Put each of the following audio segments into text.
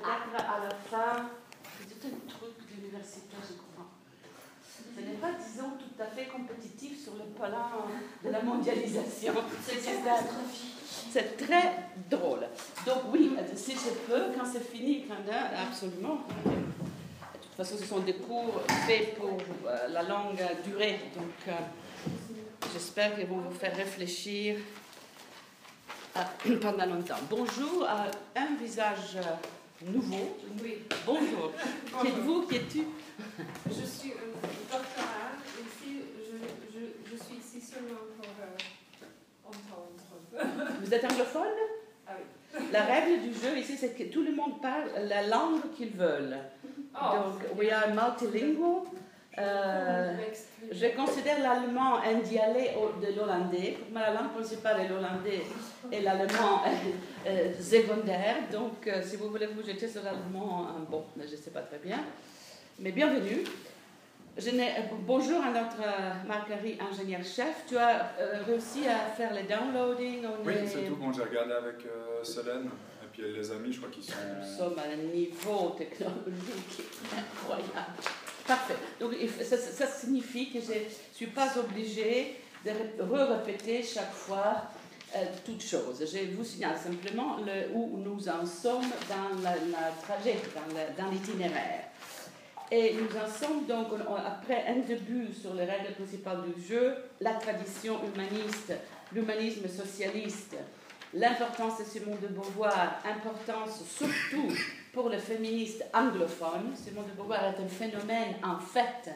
peut-être à la fin, c'est un truc d'université, je crois. Ce n'est pas, disons, tout à fait compétitif sur le plan de la mondialisation. C'est très drôle. Donc oui, si je peux, quand c'est fini, absolument. De toute façon, ce sont des cours faits pour euh, la longue durée. Donc euh, j'espère qu'ils vont vous faire réfléchir pendant longtemps. Bonjour à un visage nouveau. Oui. Bonjour. Qui êtes-vous Qui es-tu? Je suis un doctorat. Ici, je, je, je, suis ici seulement pour euh, entendre. Vous êtes anglophone? Ah oui. La règle du jeu ici, c'est que tout le monde parle la langue qu'ils veulent. Oh, Donc, we are multilingual. Euh, je considère l'allemand un dialecte de l'hollandais. Pour moi, la langue principale est l'hollandais et l'allemand euh, secondaire. Donc, euh, si vous voulez vous jeter sur l'allemand, euh, bon, je ne sais pas très bien. Mais bienvenue. Je euh, bonjour à notre Marguerite, ingénieur-chef. Tu as réussi à faire le downloading Oui, est- c'est tout. Bon, j'ai regardé avec Solène et puis les amis, je crois qu'ils sont. Nous sommes à un niveau technologique incroyable. Parfait. Donc, ça, signifie que je ne suis pas obligée de ré- re-répéter chaque fois euh, toutes choses. Je vous signale simplement le, où nous en sommes dans la, la dans l'itinéraire. Et nous en sommes donc, on- on- après un début sur les règles principales du jeu, la tradition humaniste, l'humanisme socialiste, l'importance de Simone de Beauvoir, importance surtout pour le féministe anglophone. Simone de Beauvoir est un phénomène en fait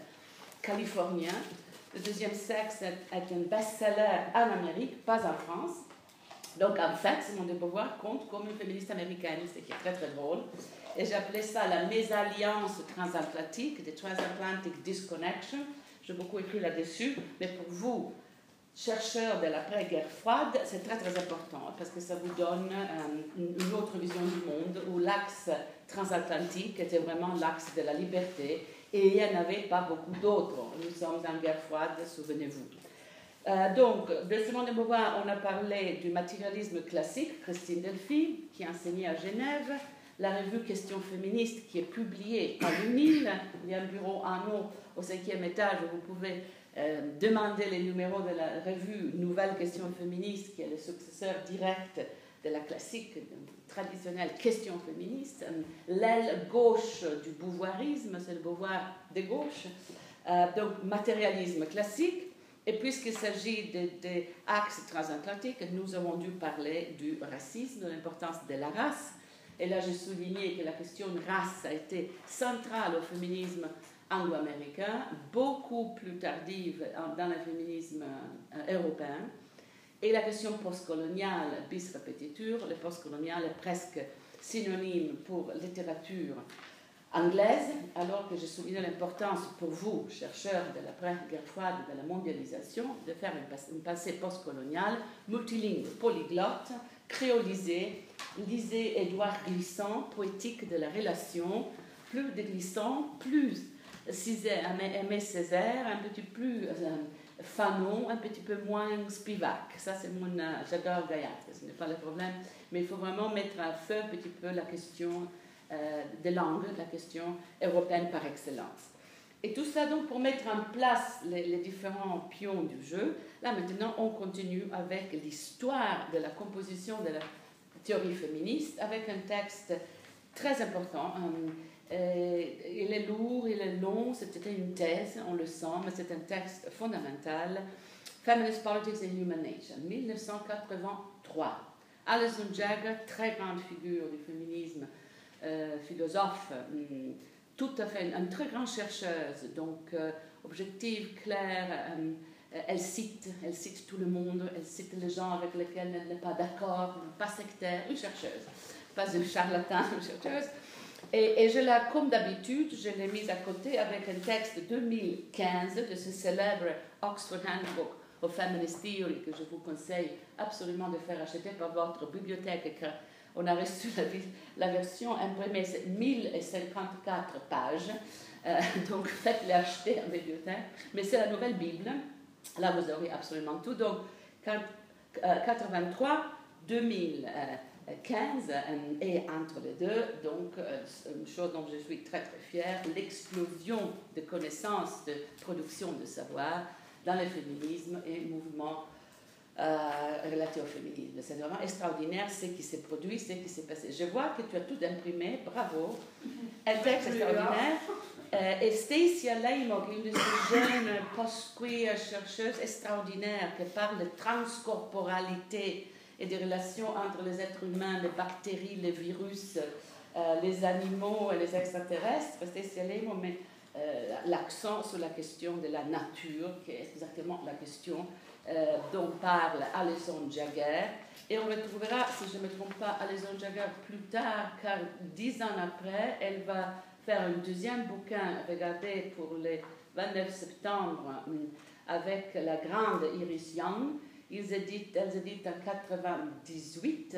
californien. Le deuxième sexe est un best-seller en Amérique, pas en France. Donc en fait, Simone de Beauvoir compte comme une féministe américaine, ce qui est très très drôle. Et j'appelais ça la mésalliance transatlantique, the transatlantic disconnection. J'ai beaucoup écrit là-dessus, mais pour vous, chercheurs de l'après-guerre froide, c'est très très important parce que ça vous donne euh, une autre vision du monde où l'axe transatlantique était vraiment l'axe de la liberté et il n'y en avait pas beaucoup d'autres. Nous sommes en guerre froide, souvenez-vous. Euh, donc, de Simone de Beauvoir, on a parlé du matérialisme classique, Christine Delphi, qui enseignait à Genève, la revue Questions féministes, qui est publiée à l'UNIL. Il y a un bureau en haut, au cinquième étage, où vous pouvez euh, demander les numéros de la revue Nouvelles Questions féministes, qui est le successeur direct de la classique traditionnelle Questions féministes. Euh, L'aile gauche du beauvoirisme, c'est le Beauvoir de gauche. Euh, donc, matérialisme classique. Et puisqu'il s'agit des axes transatlantiques, nous avons dû parler du racisme, de l'importance de la race. Et là, j'ai souligné que la question race a été centrale au féminisme anglo-américain, beaucoup plus tardive dans le féminisme euh, européen. Et la question postcoloniale, bis repetitur, le postcolonial est presque synonyme pour littérature anglaise, alors que je souligne l'importance pour vous, chercheurs de l'après-guerre froide, de la mondialisation, de faire une pensée postcoloniale, multilingue, polyglotte, créolisée. Lisez Édouard Glissant, poétique de la relation, plus de Glissant, plus Césaire, Aimé Césaire, un petit plus euh, Fanon, un petit peu moins Spivak. Ça, c'est mon. euh, J'adore Gaillac, ce n'est pas le problème, mais il faut vraiment mettre à feu un petit peu la question euh, de langue, la question européenne par excellence. Et tout ça donc pour mettre en place les, différents pions du jeu. Là maintenant, on continue avec l'histoire de la composition de la théorie féministe avec un texte très important. Il est lourd, il est long, c'était une thèse, on le sent, mais c'est un texte fondamental. Feminist Politics and Human Nature, 1983. Alison Jagger, très grande figure du féminisme, euh, philosophe, hum, tout à fait, une très grande chercheuse, donc euh, objective, claire, euh, elle cite, elle cite tout le monde, elle cite les gens avec lesquels elle n'est pas d'accord, pas sectaire, une chercheuse, pas une charlatan, une chercheuse. Et, je l'ai, comme d'habitude, je l'ai mise à côté avec un texte de 2015 de ce célèbre Oxford Handbook of Feminist Theory que je vous conseille absolument de faire acheter par votre bibliothèque. que On a reçu la, version imprimée, c'est 1054 pages. Euh, donc faites-les acheter en bibliothèque. Mais c'est la nouvelle Bible. Là, vous aurez absolument tout. Donc, quand- euh, 83, 2000. euh, 15 et entre les deux, donc une chose dont je suis très très fière, l'explosion de connaissances, de production de savoir dans le féminisme et mouvement euh, relatif au féminisme. C'est vraiment extraordinaire ce qui s'est produit, ce qui s'est passé. Je vois que tu as tout imprimé, bravo. Un texte extraordinaire. Euh, et Stacia Leymog, une de ces jeunes post-queer chercheuses extraordinaires qui parle de transcorporalité et des relations entre les êtres humains, les bactéries, les virus, euh, les animaux et les extraterrestres. Stacia Leymog met euh, l'accent sur la question de la nature, qui est exactement la question euh, dont parle Alison Jagger. Et on retrouvera, si je ne me trompe pas, Alison Jagger plus tard, car dix ans après, elle va faire un deuxième bouquin, regardez, pour le 29 septembre, avec la grande Iris Young. Ils éditent, elles éditent en 98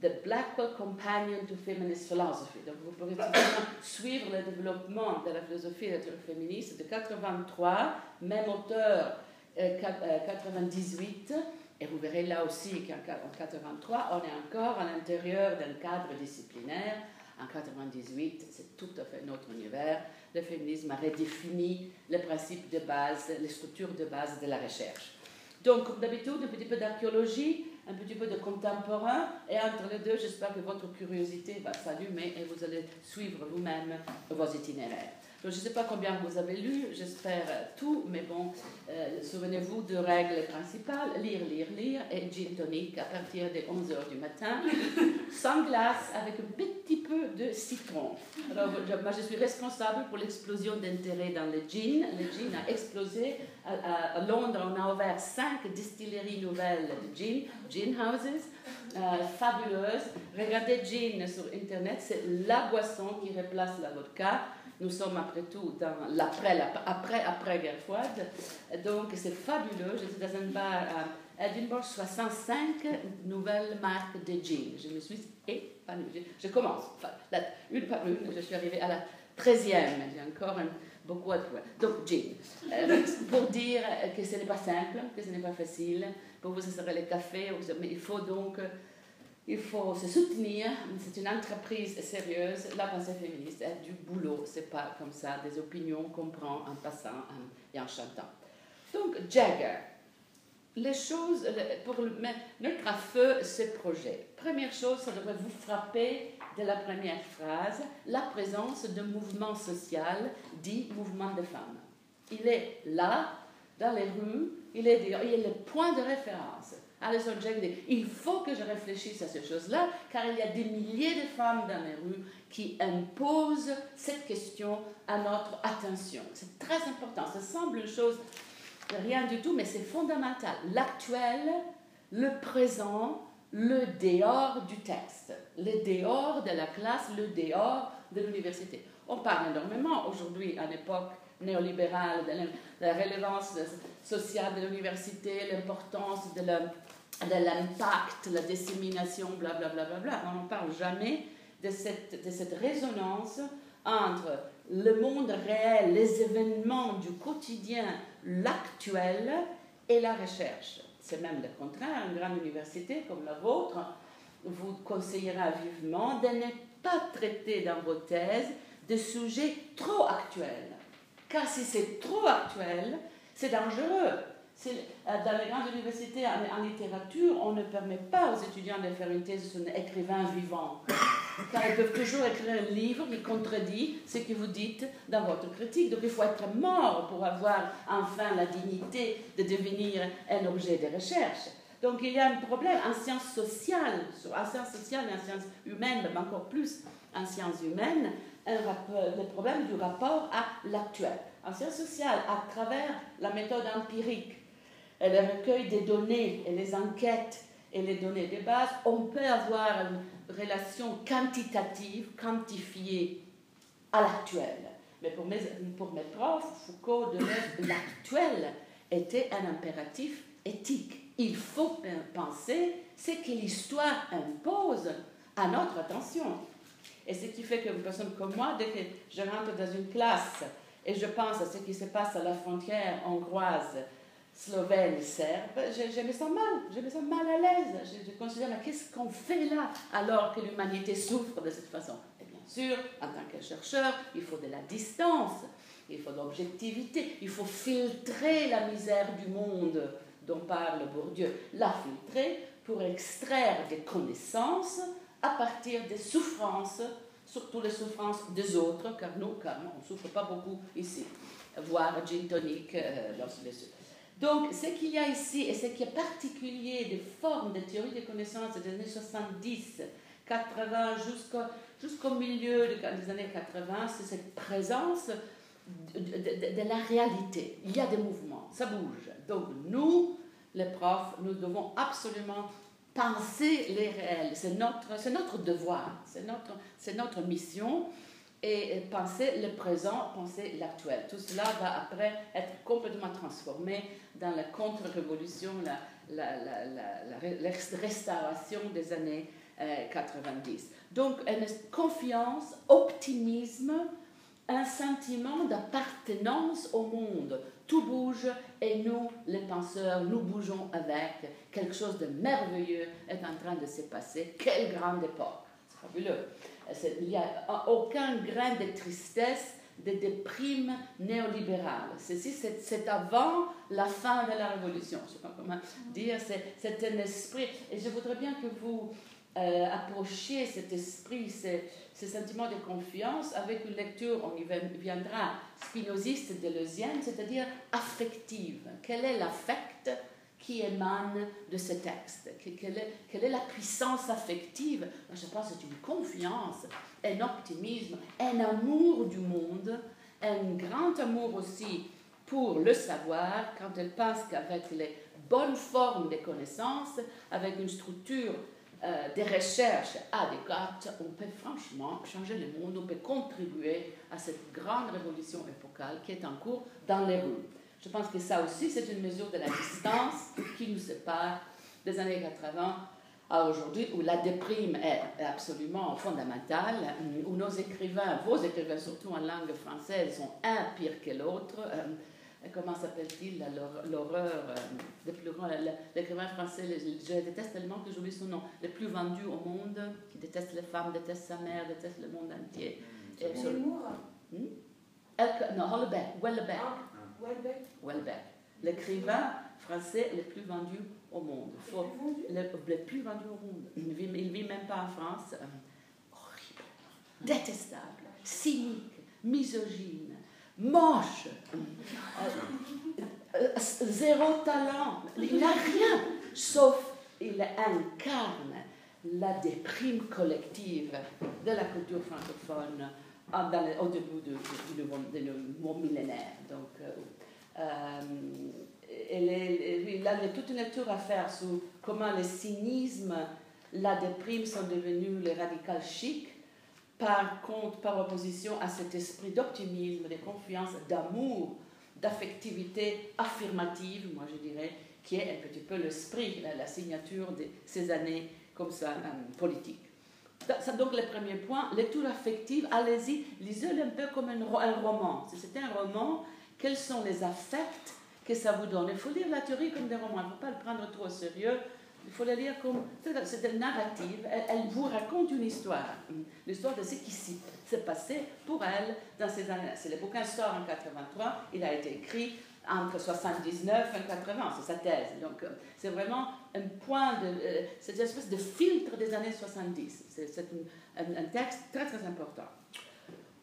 The Blackwell Companion to Feminist Philosophy. Donc vous pourrez suivre le développement de la philosophie de la féministe de 83, même auteur 98, euh, et vous verrez là aussi qu'en 83, on est encore à l'intérieur d'un cadre disciplinaire. En 98, c'est tout à fait notre univers. Le féminisme a redéfini les principes de base, les structures de base de la recherche. Donc, comme d'habitude, un petit peu d'archéologie, un petit peu de contemporain, et entre les deux, j'espère que votre curiosité va s'allumer et vous allez suivre vous-même vos itinéraires je ne sais pas combien vous avez lu, j'espère tout, mais bon, euh, souvenez-vous de règles principales, lire, lire, lire, et gin tonic à partir des 11h du matin, sans glace, avec un petit peu de citron. Alors, moi, je suis responsable pour l'explosion d'intérêt dans le gin. Le gin a explosé. À, Londres, on a ouvert cinq distilleries nouvelles de gin, gin houses, euh, fabuleuses. Regardez gin sur Internet, c'est la boisson qui remplace la vodka. Nous sommes après tout dans l'après, après, après guerre froide. Donc c'est fabuleux. J'étais dans un bar à Edinburgh, 65 nouvelles marques de jeans. Je me suis épanouie. Je, commence, une par une. Je suis arrivée à la 13e. J'ai encore beaucoup à trouver. Donc, jeans. Euh, pour dire que ce n'est pas simple, que ce n'est pas facile. Pour vous, ce serait le café. Mais il faut donc il faut se soutenir. C'est une entreprise sérieuse. La pensée féministe a du boulot. C'est pas comme ça des opinions qu'on prend en passant et en chantant. Donc, Jagger. Les choses, pour mettre à feu ce projet. Première chose, ça devrait vous frapper de la première phrase, la présence d'un mouvement social dit mouvement de femmes. Il est là, dans les rues, il est, il est le point de référence. Alison Jack il faut que je réfléchisse à ces choses-là, car il y a des milliers de femmes dans les rues qui imposent cette question à notre attention. C'est très important. Ça semble une chose rien du tout, mais c'est fondamental. L'actuel, le présent, le dehors du texte, le dehors de la classe, le dehors de l'université. On parle énormément aujourd'hui, à l'époque néolibérale, de la relevance sociale de l'université, l'importance de l'impact, la dissémination, blablabla. Bla, bla, bla, On n'en parle jamais de cette, de cette résonance entre le monde réel, les événements du quotidien, l'actuel et la recherche. C'est même le contraire. Une grande université comme la vôtre vous conseillera vivement de ne pas traiter dans vos thèses de sujets trop actuels. Car si c'est trop actuel, c'est dangereux. Euh, dans les grandes universités en, littérature, on ne permet pas aux étudiants de faire une thèse sur un écrivain vivant. Car ils peuvent toujours écrire un livre qui contredit ce que vous dites dans votre critique. Donc il faut être mort pour avoir enfin la dignité de devenir un objet de recherche. Donc il y a un problème en sciences sociales, en sciences sociales et en sciences humaines, mais encore plus en sciences humaines, le problème du rapport à l'actuel. En sciences sociales, à travers la méthode empirique, le recueil des données et les enquêtes et les données de base, on peut avoir une relation quantitative, quantifiée à l'actuel. Mais pour mes, pour mes profs, Foucault de l'actuel était un impératif éthique. Il faut penser ce que l'histoire impose à notre attention. Et ce qui fait qu'une personne comme moi, dès que je rentre dans une classe et je pense à ce qui se passe à la frontière hongroise slovène, serbe, je, je, me sens mal, je me sens mal à l'aise. Je, je, considère, qu'est-ce qu'on fait là alors que l'humanité souffre de cette façon? Et bien sûr, en tant que chercheur, il faut de la distance, il faut de l'objectivité, il faut filtrer la misère du monde dont parle Bourdieu, la filtrer pour extraire des connaissances à partir des souffrances, surtout les souffrances des autres, car nous, car on ne souffre pas beaucoup ici, voire gin tonic euh, donc, ce qu'il y a ici, et ce qui est particulier des formes de théorie des connaissances des années 70, 80, jusqu'au milieu des années 80, c'est cette présence de, la réalité. Il y a des mouvements, ça bouge. Donc, nous, les profs, nous devons absolument penser les réels. C'est notre, notre devoir, c'est notre, notre mission et penser le présent, penser l'actuel. Tout cela va après être complètement transformé dans la contre-révolution, la, la, la, la, restauration des années 90. Euh, Donc, une confiance, optimisme, un sentiment d'appartenance au monde. Tout bouge et nous, les penseurs, nous bougeons avec. Quelque chose de merveilleux est en train de se passer. Quelle grande époque! C'est fabuleux. Il n'y a aucun grain de tristesse, de déprime néolibérale. Ceci, c'est avant la fin de la Révolution. Je ne sais pas comment dire. C'est un esprit. Et je voudrais bien que vous euh, approchiez cet esprit, ce, sentiment de confiance avec une lecture, on y viendra, spinoziste, deleuzienne, c'est-à-dire affective. Quel est l'affect qui émane de ce texte? Quelle est, quelle est la puissance affective? Je pense que c'est une confiance, un optimisme, un amour du monde, un grand amour aussi pour le savoir, quand elle pense qu'avec les bonnes formes des connaissances, avec une structure euh, des recherches adéquates, on peut franchement changer le monde, on peut contribuer à cette grande révolution épocale qui est en cours dans les rues. Je pense que ça aussi, c'est une mesure de la distance qui nous sépare des années 80 à aujourd'hui, où la déprime est absolument fondamentale, où nos écrivains, vos écrivains surtout en langue française, sont un pire que l'autre. Euh, comment s'appelle-t-il L'horreur, euh, le plus l'écrivain français, je déteste tellement que j'oublie son nom, le plus vendu au monde, qui déteste les femmes, déteste sa mère, déteste le monde entier. Hmm? Non, Hollebeck, Wellebeck. Ah. Welbeck. L'écrivain français le plus vendu au monde. le, plus vendu? Au monde. Il ne vit, même pas en France. Euh, horrible, détestable, cynique, misogyne, moche, euh, euh, zéro talent. Il n'a rien, sauf il incarne la déprime collective de la culture francophone au début du, du, millénaire. Donc, euh, il a toute une lecture à faire sur comment le cynisme, la déprime sont devenus les radicales chics, par contre, par opposition à cet esprit d'optimisme, de confiance, d'amour, d'affectivité affirmative, moi je dirais, qui est un petit peu l'esprit, la, la, signature de ces années comme ça, euh, politiques. C'est donc le premier point. Lecture affective, allez-y, lisez-le un peu comme un, roman. Si c'était un roman, quels sont les affects que ça vous donne? Il faut lire la théorie comme des romans, il ne faut pas le prendre trop au sérieux. Il faut la lire comme. C'est une narrative, elle, vous raconte une histoire. L'histoire de ce qui s'est passé pour elle dans ces années. C'est le bouquin sort en 83, il a été écrit entre 79 et 80, c'est sa thèse. Donc, euh, c'est vraiment un point de. Euh, c'est une espèce de filtre des années 70. C'est un, texte très, très important.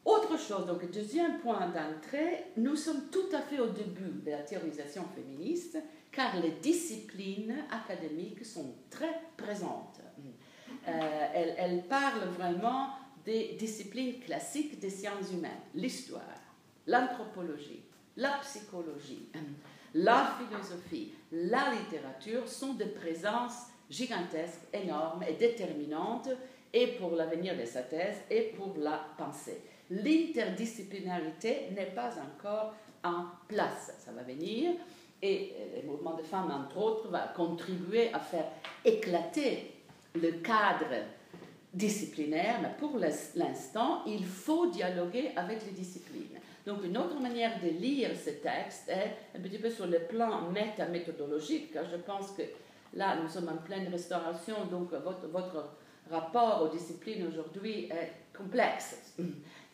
Autre chose, donc, deuxième point d'entrée, nous sommes tout à fait au début de la théorisation féministe, car les disciplines académiques sont très présentes. Euh, elles, elles parlent vraiment des disciplines classiques des sciences humaines, l'histoire, l'anthropologie, la psychologie, la philosophie, la littérature sont des présences gigantesques, énormes et déterminantes, et pour l'avenir de sa thèse et pour la pensée. L'interdisciplinarité n'est pas encore en place, ça va venir, et le mouvement de femmes, entre autres, va contribuer à faire éclater le cadre disciplinaire, mais pour l'instant, il faut dialoguer avec les disciplines. Donc une autre manière de lire ce texte est un petit peu sur le plan métaméthodologique, je pense que là, nous sommes en pleine restauration, donc votre rapport aux disciplines aujourd'hui est complexe,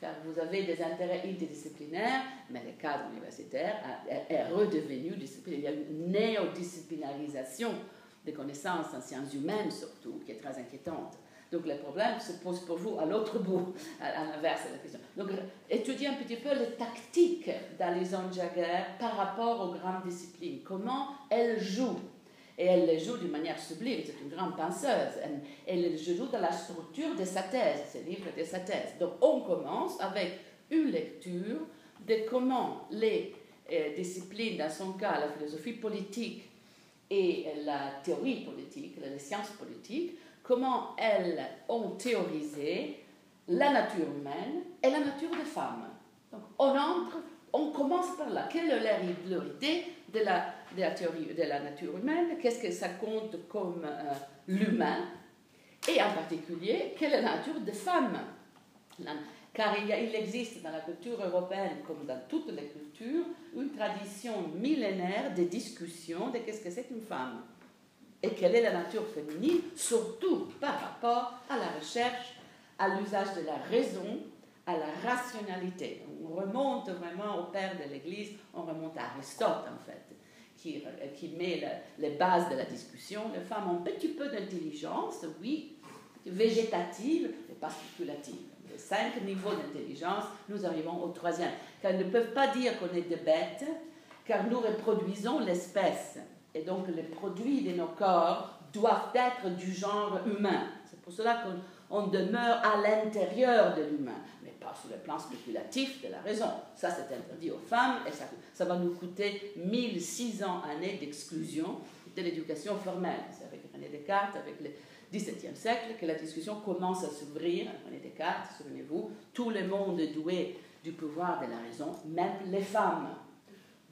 car vous avez des intérêts interdisciplinaires, mais le cadre universitaire est redevenu disciplinaire. Il y a une néodisciplinarisation des connaissances en sciences humaines surtout, qui est très inquiétante. Donc le problème se pose pour vous à l'autre bout, à, l'inverse de la question. Donc étudier un petit peu les tactiques d'Alison Jagger par rapport aux grandes disciplines, comment elles jouent. Et elle les joue d'une manière sublime, c'est une grande penseuse. Elle, elle joue dans la structure de sa thèse, ses livres de sa thèse. Donc on commence avec une lecture de comment les euh, disciplines, dans son cas la philosophie politique et la théorie politique, les sciences politiques, comment elles ont théorisé la nature humaine et la nature des femmes. Donc, on entre, on commence par là. Quelle est leur idée de la, de la théorie de la nature humaine Qu'est-ce que ça compte comme euh, l'humain? Et en particulier, quelle est la nature des femmes? Car il, il existe dans la culture européenne, comme dans toutes les cultures, une tradition millénaire de discussion de qu'est-ce que c'est qu'une femme. Et quelle est la nature féminine, surtout par rapport à la recherche, à l'usage de la raison, à la rationalité. On remonte vraiment au père de l'Église, on remonte à Aristote en fait, qui, met les bases de la discussion. Les femmes ont un petit peu d'intelligence, oui, végétative et pas spéculative. Cinq niveaux d'intelligence, nous arrivons au troisième. Car elles ne peuvent pas dire qu'on est des bêtes, car nous reproduisons l'espèce. Et donc les produits de nos corps doivent être du genre humain. C'est pour cela qu'on demeure à l'intérieur de l'humain, pas sur le plan spéculatif de la raison. Ça, c'est interdit aux femmes et ça, ça va nous coûter 1600 années d'exclusion de l'éducation formelle. C'est avec René Descartes, avec le XVIIe siècle, que la discussion commence à s'ouvrir. René Descartes, souvenez-vous, tout le monde est doué du pouvoir de la raison, même les femmes.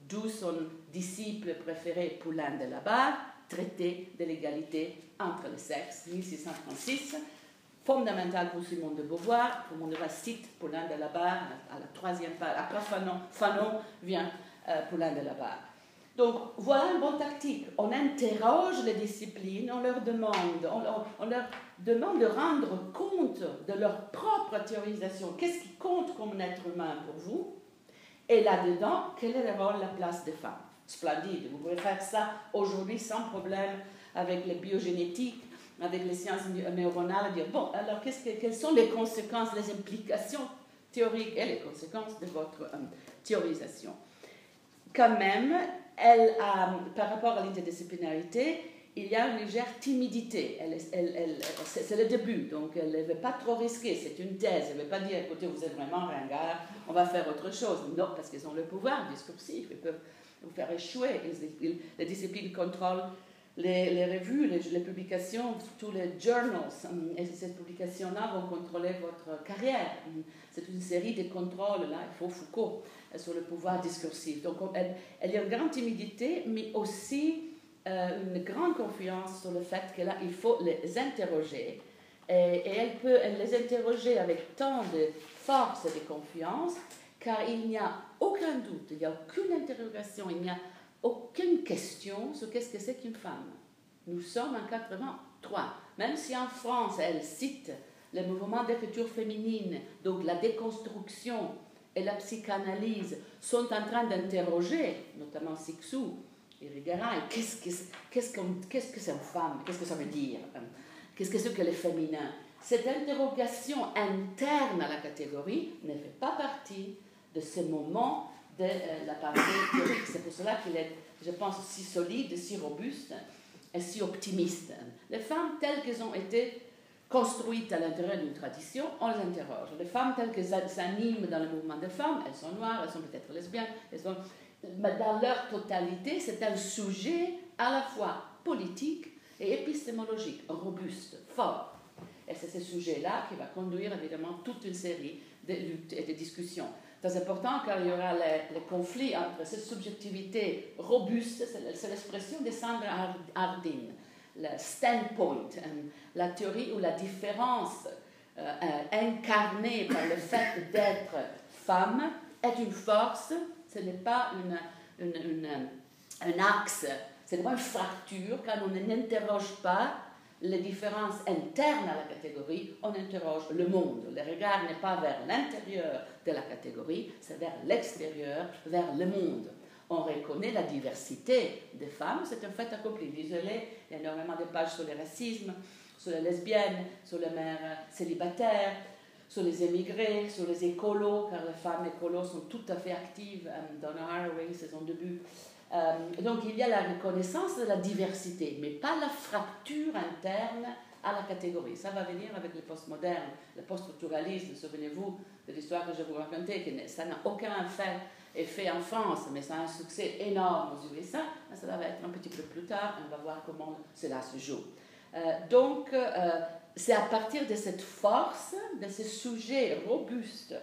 D'où son disciple préféré Poulain de la Barre, traité de l'égalité entre les sexes, 1636, fondamental pour Simon de Beauvoir. Le monde cite Poulain de la Barre à la troisième page. Après Fanon, Fanon vient euh, Poulain de la Barre. Donc voilà une bonne tactique. On interroge les disciplines, on leur demande, on, on, leur demande de rendre compte de leur propre théorisation. Qu'est-ce qui compte comme être humain pour vous? Et là-dedans, quel est le rôle, la place des femmes? Splendide. Vous pouvez faire ça aujourd'hui sans problème avec les biogénétiques, avec les sciences neuronales, dire, bon, alors que, quelles sont les conséquences, les implications théoriques et les conséquences de votre euh, théorisation? Quand même, elle a, par rapport à l'interdisciplinarité, il y a une légère timidité. C'est le début, donc elle ne veut pas trop risquer. C'est une thèse. Elle ne veut pas dire, écoutez, vous êtes vraiment ringard, on va faire autre chose. Non, parce qu'ils ont le pouvoir discursif. Ils peuvent vous faire échouer. Les disciplines contrôlent les, revues, les, publications, tous les journals. Et ces publications-là vont contrôler votre carrière. C'est une série de contrôles, là, il faut Foucault, sur le pouvoir discursif. Donc, elle, elle a une grande timidité, mais aussi euh, une grande confiance sur le fait que là, il faut les interroger. Et, elle peut les interroger avec tant de force et de confiance car il n'y a aucun doute, il n'y a aucune interrogation, il n'y a aucune question sur qu'est-ce que c'est qu'une femme. Nous sommes en 83. Même si en France, elle cite le mouvement d'écriture féminine, donc la déconstruction et la psychanalyse sont en train d'interroger, notamment Sixou et Rigaray, qu'est-ce que qu'est-ce qu'est-ce que c'est une femme? Qu'est-ce que ça veut dire? Qu'est-ce que c'est que le féminin? Cette interrogation interne à la catégorie ne fait pas partie de ce moment euh, théorique. C'est pour cela qu'il est, je pense, si solide, si robuste et si optimiste. Les femmes telles qu'elles ont été construites à l'intérieur d'une tradition, on les interroge. Les femmes telles qu'elles s'animent dans le mouvement des femmes, elles sont noires, elles sont peut-être lesbiennes, elles sont... mais dans leur totalité, c'est un sujet à la fois politique et épistémologique, robuste, fort. Et c'est ce sujet-là qui va conduire évidemment toute une série de luttes et de discussions très important car il y aura le, conflit entre cette subjectivité robuste, c'est l'expression de Sandra Hardin, le standpoint, la théorie ou la différence incarnée par le fait d'être femme est une force, ce n'est pas un axe, ce n'est pas une fracture, quand on n'interroge pas les différences internes à la catégorie, on interroge le monde. Le regard n'est pas vers l'intérieur de la catégorie, c'est vers l'extérieur, vers le monde. On reconnaît la diversité des femmes, c'est un fait accompli. Désolé, il y a énormément de pages sur le racisme, sur les lesbiennes, sur les mères célibataires, sur les émigrés, sur les écolos, car les femmes écolos sont tout à fait actives. Euh, Donna Haraway, c'est son début. Euh, donc il y a la reconnaissance de la diversité, mais pas la fracture interne à la catégorie. Ça va venir avec le postmoderne, le post-structuralisme. Souvenez-vous de l'histoire que je vous racontais, que ça n'a aucun effet, en France, mais ça a un succès énorme aux USA. Ça va être un petit peu plus tard, on va voir comment cela se joue. Euh, donc, c'est à partir de cette force, de ce sujet robuste,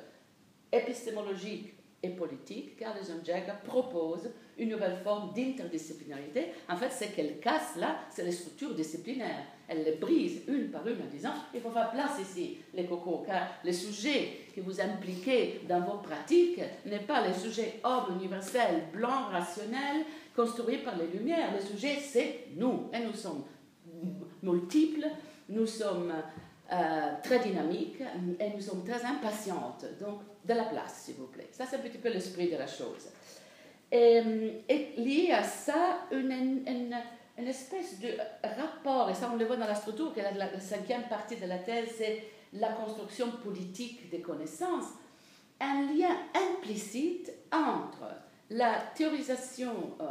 épistémologique et politique, qu'Alison Jagger propose une nouvelle forme d'interdisciplinarité. En fait, ce qu'elle casse là, c'est les structures disciplinaires. Elle les brise une par une en disant il faut faire place ici, les cocos, car le sujet que vous impliquez dans vos pratiques n'est pas le sujet homme universel, blanc, rationnel, construit par les Lumières. Le sujet, c'est nous. Et nous sommes multiples, nous sommes euh, très dynamiques et nous sommes très impatientes. Donc, de la place, s'il vous plaît. Ça, c'est un petit peu l'esprit de la chose. Et, et lié à ça, une, une, une, espèce de rapport, et ça on le voit dans la structure, qui est la, cinquième partie de la thèse, c'est la construction politique des connaissances, un lien implicite entre la théorisation euh,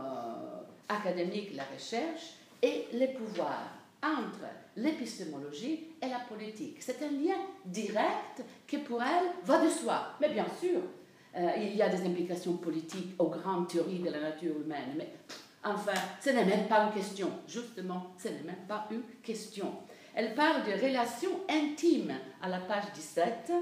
académique, la recherche, et les pouvoirs entre l'épistémologie et la politique. C'est un lien direct qui pour elle va de soi. Mais bien sûr, euh, il y a des implications politiques aux grandes théories de la nature humaine. Mais enfin, ce n'est même pas une question. Justement, ce n'est même pas une question. Elle parle de relations intimes à la page 17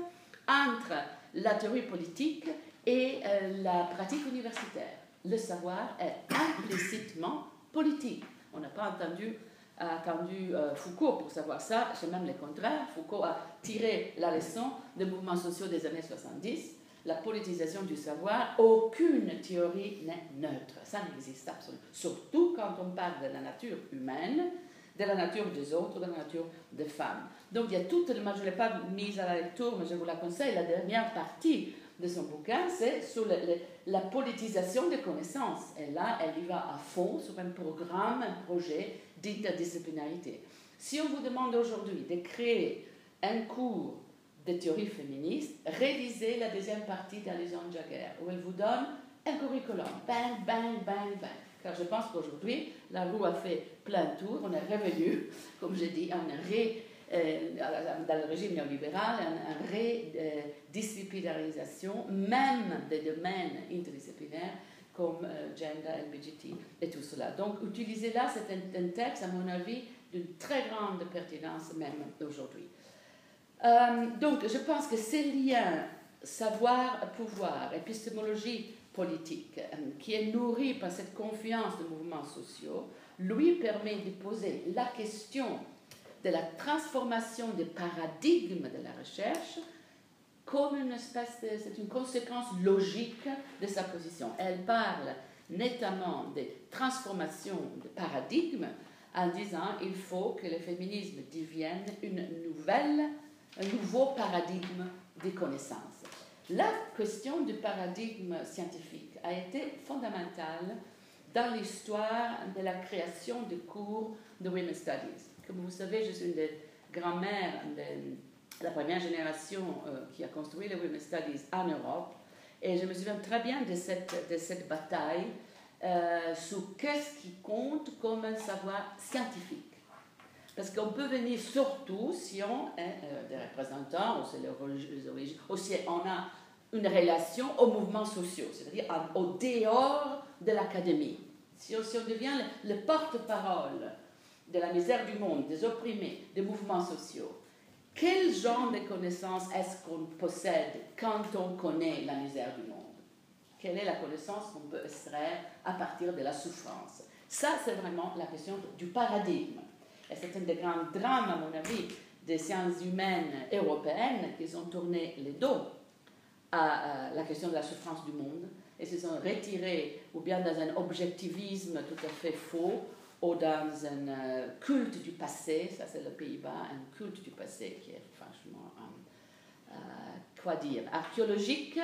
entre la théorie politique et euh, la pratique universitaire. Le savoir est implicitement politique. On n'a pas attendu euh, Foucault pour savoir ça, c'est même le contraire. Foucault a tiré la leçon des mouvements sociaux des années 70, la politisation du savoir. Aucune théorie n'est neutre, ça n'existe absolument. Surtout quand on parle de la nature humaine, de la nature des autres, de la nature des femmes. Donc il y a toute, moi je ne l'ai pas mise à la lecture, mais je vous la conseille, la dernière partie de son bouquin, c'est sur la politisation des connaissances. Et là, elle y va à fond sur un programme, un projet d'interdisciplinarité. Si on vous demande aujourd'hui de créer un cours de théorie féministe, révisez la deuxième partie d'Alison Jagger, où elle vous donne un curriculum. Bang, bang, bang, bang. Car je pense qu'aujourd'hui, la roue a fait plein tour, on est revenu, comme à un ré, euh, dans le régime néolibéral, une redisciplinarisation, même des domaines interdisciplinaires comme euh, gender, LBGT et tout cela. Donc, utiliser là, c'est un, texte, à mon avis, d'une très grande pertinence même aujourd'hui. Euh, donc, je pense que ces liens savoir-pouvoir, épistémologie politique, euh, qui est nourri par cette confiance des mouvements sociaux, lui permet de poser la question de la transformation des paradigmes de la recherche comme une espèce de, c'est une conséquence logique de sa position. Elle parle nettement des transformations de paradigme en disant il faut que le féminisme devienne une nouvelle, un nouveau paradigme des connaissances. La question du paradigme scientifique a été fondamentale dans l'histoire de la création de cours de Women's Studies. Comme vous savez, je suis une des grand-mères la première génération euh, qui a construit les Women's Studies en Europe. Et je me souviens très bien de cette, de cette bataille euh, sur qu'est-ce qui compte comme un savoir scientifique. Parce qu'on peut venir surtout si on est euh, des représentants, ou, les origines, ou si on a une relation aux mouvements sociaux, c'est-à-dire au dehors de l'académie. Si, on devient le porte-parole de la misère du monde, des opprimés, des mouvements sociaux, quel genre de connaissances est-ce qu'on possède quand on connaît la misère du monde? Quelle est la connaissance qu'on peut extraire à partir de la souffrance? Ça, c'est vraiment la question du paradigme. Et c'est un des grands drames, à mon avis, des sciences humaines européennes qui ont tourné les dos à, la question de la souffrance du monde et se sont retirés ou bien dans un objectivisme tout à fait faux ou dans un euh, culte du passé, ça c'est le Pays-Bas, un culte du passé qui est franchement, euh, euh, quoi dire, archéologique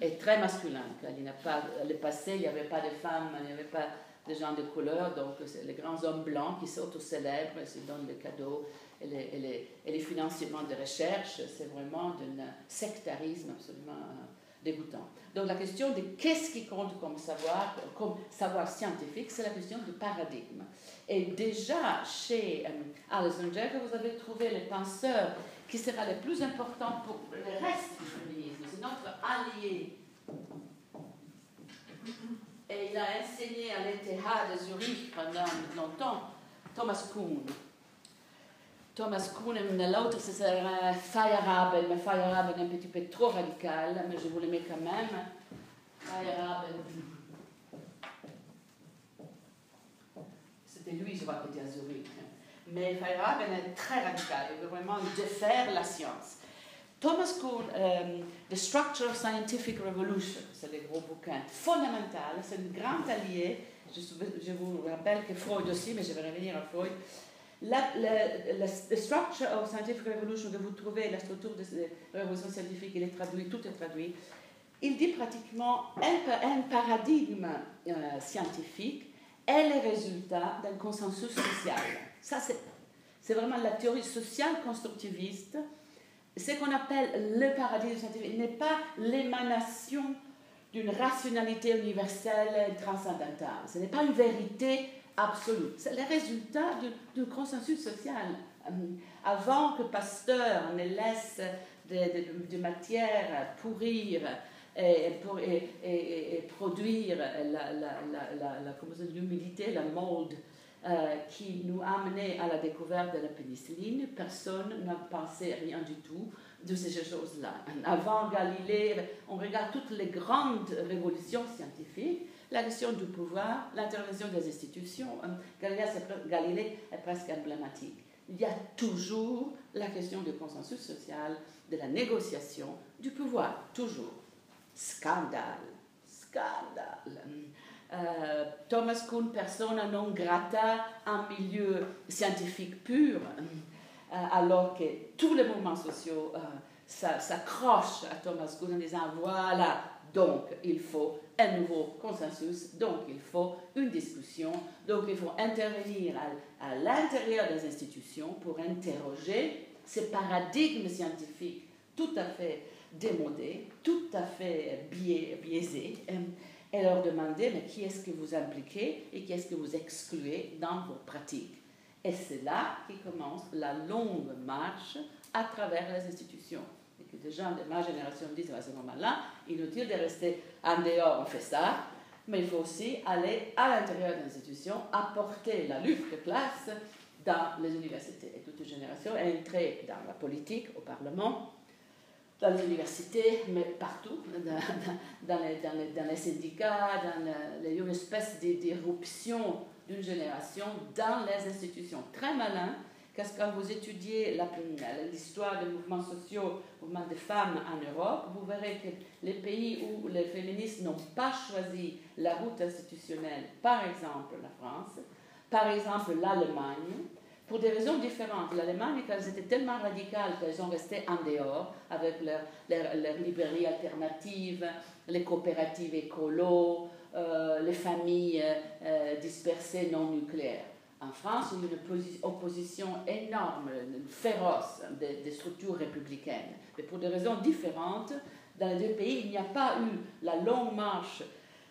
et très masculin. il n'y a pas, le passé, il n'y avait pas de femmes, il n'y avait pas de gens de couleur, donc les grands hommes blancs qui s'auto-célèbrent, se donnent des cadeaux et les, et les, financements de recherche, c'est vraiment d'un sectarisme absolument dégoûtant. Donc la question de qu'est-ce qui compte comme savoir, comme savoir scientifique, c'est la question du paradigme. Et déjà chez euh, Alexander, vous avez trouvé les penseurs qui sera le plus important pour le reste du féminisme. C'est notre allié. Il a enseigné à l'ETH de Zurich pendant longtemps, Thomas Kuhn. Thomas Kuhn, l'autre, c'est Feyerabend, mais Feyerabend un petit peu trop radical, mais je vous le mets quand même. Feyerabend. C'était lui, je crois, qui était à Zurich. Mais Feyerabend est très radical, il veut vraiment défaire la science. Thomas Kuhn, um, The Structure of Scientific Revolution, c'est le gros bouquin fondamental, c'est un grand allié. Je, vous rappelle que Freud aussi, mais je vais revenir à Freud, la, la, structure of scientific revolution que vous trouvez, la structure de la révolution scientifique, il est traduit, tout est traduit. Il dit pratiquement un, un paradigme euh, scientifique est le résultat d'un consensus social. Ça, c'est vraiment la théorie sociale constructiviste. Ce qu'on appelle le paradigme scientifique n'est pas l'émanation d'une rationalité universelle transcendantale. Ce n'est pas une vérité absolue. C'est le résultat du, consensus social. Euh, avant que Pasteur ne laisse de, matière pourrir et, produire l'humidité, la, la, la mold euh, qui nous a amené à la découverte de la pénicilline, personne n'a pensé rien du tout de ces choses-là. Avant Galilée, on regarde toutes les grandes révolutions scientifiques, la question du pouvoir, l'intervention des institutions. Euh, Galilée, est presque emblématique. Il y a toujours la question du consensus social, de la négociation, du pouvoir, toujours. Scandale, scandale. Euh, Thomas Kuhn, persona non grata en milieu scientifique pur, euh, alors que tous les mouvements sociaux s'accrochent à Thomas Kuhn en disant voilà, donc il faut un nouveau consensus, donc il faut une discussion, donc il faut intervenir à, à l'intérieur des institutions pour interroger ces paradigmes scientifiques tout à fait démodés, tout à fait biaisés, euh, et leur demander mais qui est-ce que vous impliquez et qui est-ce que vous excluez dans vos pratiques? Et c'est là qui commence la longue marche à travers les institutions des gens de ma génération disent à ce moment-là, inutile de rester en dehors, on fait ça, mais il faut aussi aller à l'intérieur des institutions, apporter la lutte de classe dans les universités. Et toute une génération est entrée dans la politique, au Parlement, dans les universités, mais partout, dans, les, dans les, syndicats, dans les, une espèce d'éruption d'une génération dans les institutions. Très malin, parce que quand vous étudiez l'histoire des mouvements sociaux, mouvements des femmes en Europe, vous verrez que les pays où les féministes n'ont pas choisi la route institutionnelle, par exemple la France, par exemple l'Allemagne, pour des raisons différentes. L'Allemagne, elles étaient tellement radicales qu'elles ont resté en dehors avec leurs leur, librairies alternatives, les coopératives écolo, euh, les familles euh, dispersées non nucléaires. En France, il y a une opposition énorme, féroce des, structures républicaines. Mais pour des raisons différentes, dans les deux pays, il n'y a pas eu la longue marche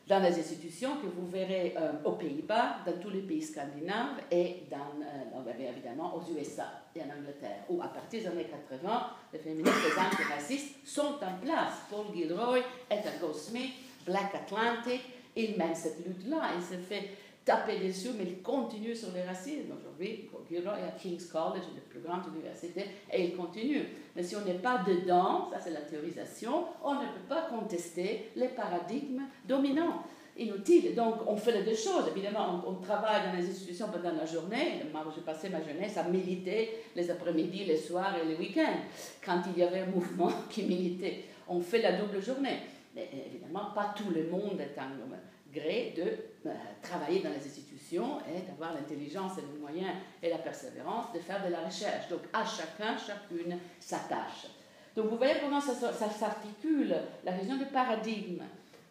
dans les institutions que vous verrez euh, aux Pays-Bas, dans tous les pays scandinaves et dans, euh, évidemment aux USA et en Angleterre, où à partir des années 80, les féministes et les antiracistes sont en place. Paul Gilroy, Etta Goldsmith, Black Atlantic, il mène cette lutte-là. Se fait taper dessus, mais il continue sur le racisme. Aujourd'hui, il est à King's College, une des plus grandes universités, et il continue. Mais si on n'est pas dedans, ça c'est la théorisation, on ne peut pas contester les paradigmes dominants. inutile. Donc, on fait les deux choses. Évidemment, on, travaille dans les institutions pendant la journée. Moi, j'ai passé ma jeunesse à militer les après-midi, les soirs et les week-ends, quand il y avait un mouvement qui militait. On fait la double journée. Mais évidemment, pas tout le monde est en gré de travailler dans les institutions et d'avoir l'intelligence et les moyens et la persévérance de faire de la recherche. Donc, à chacun, chacune, sa tâche. Donc, vous voyez comment ça, s'articule, la question du paradigme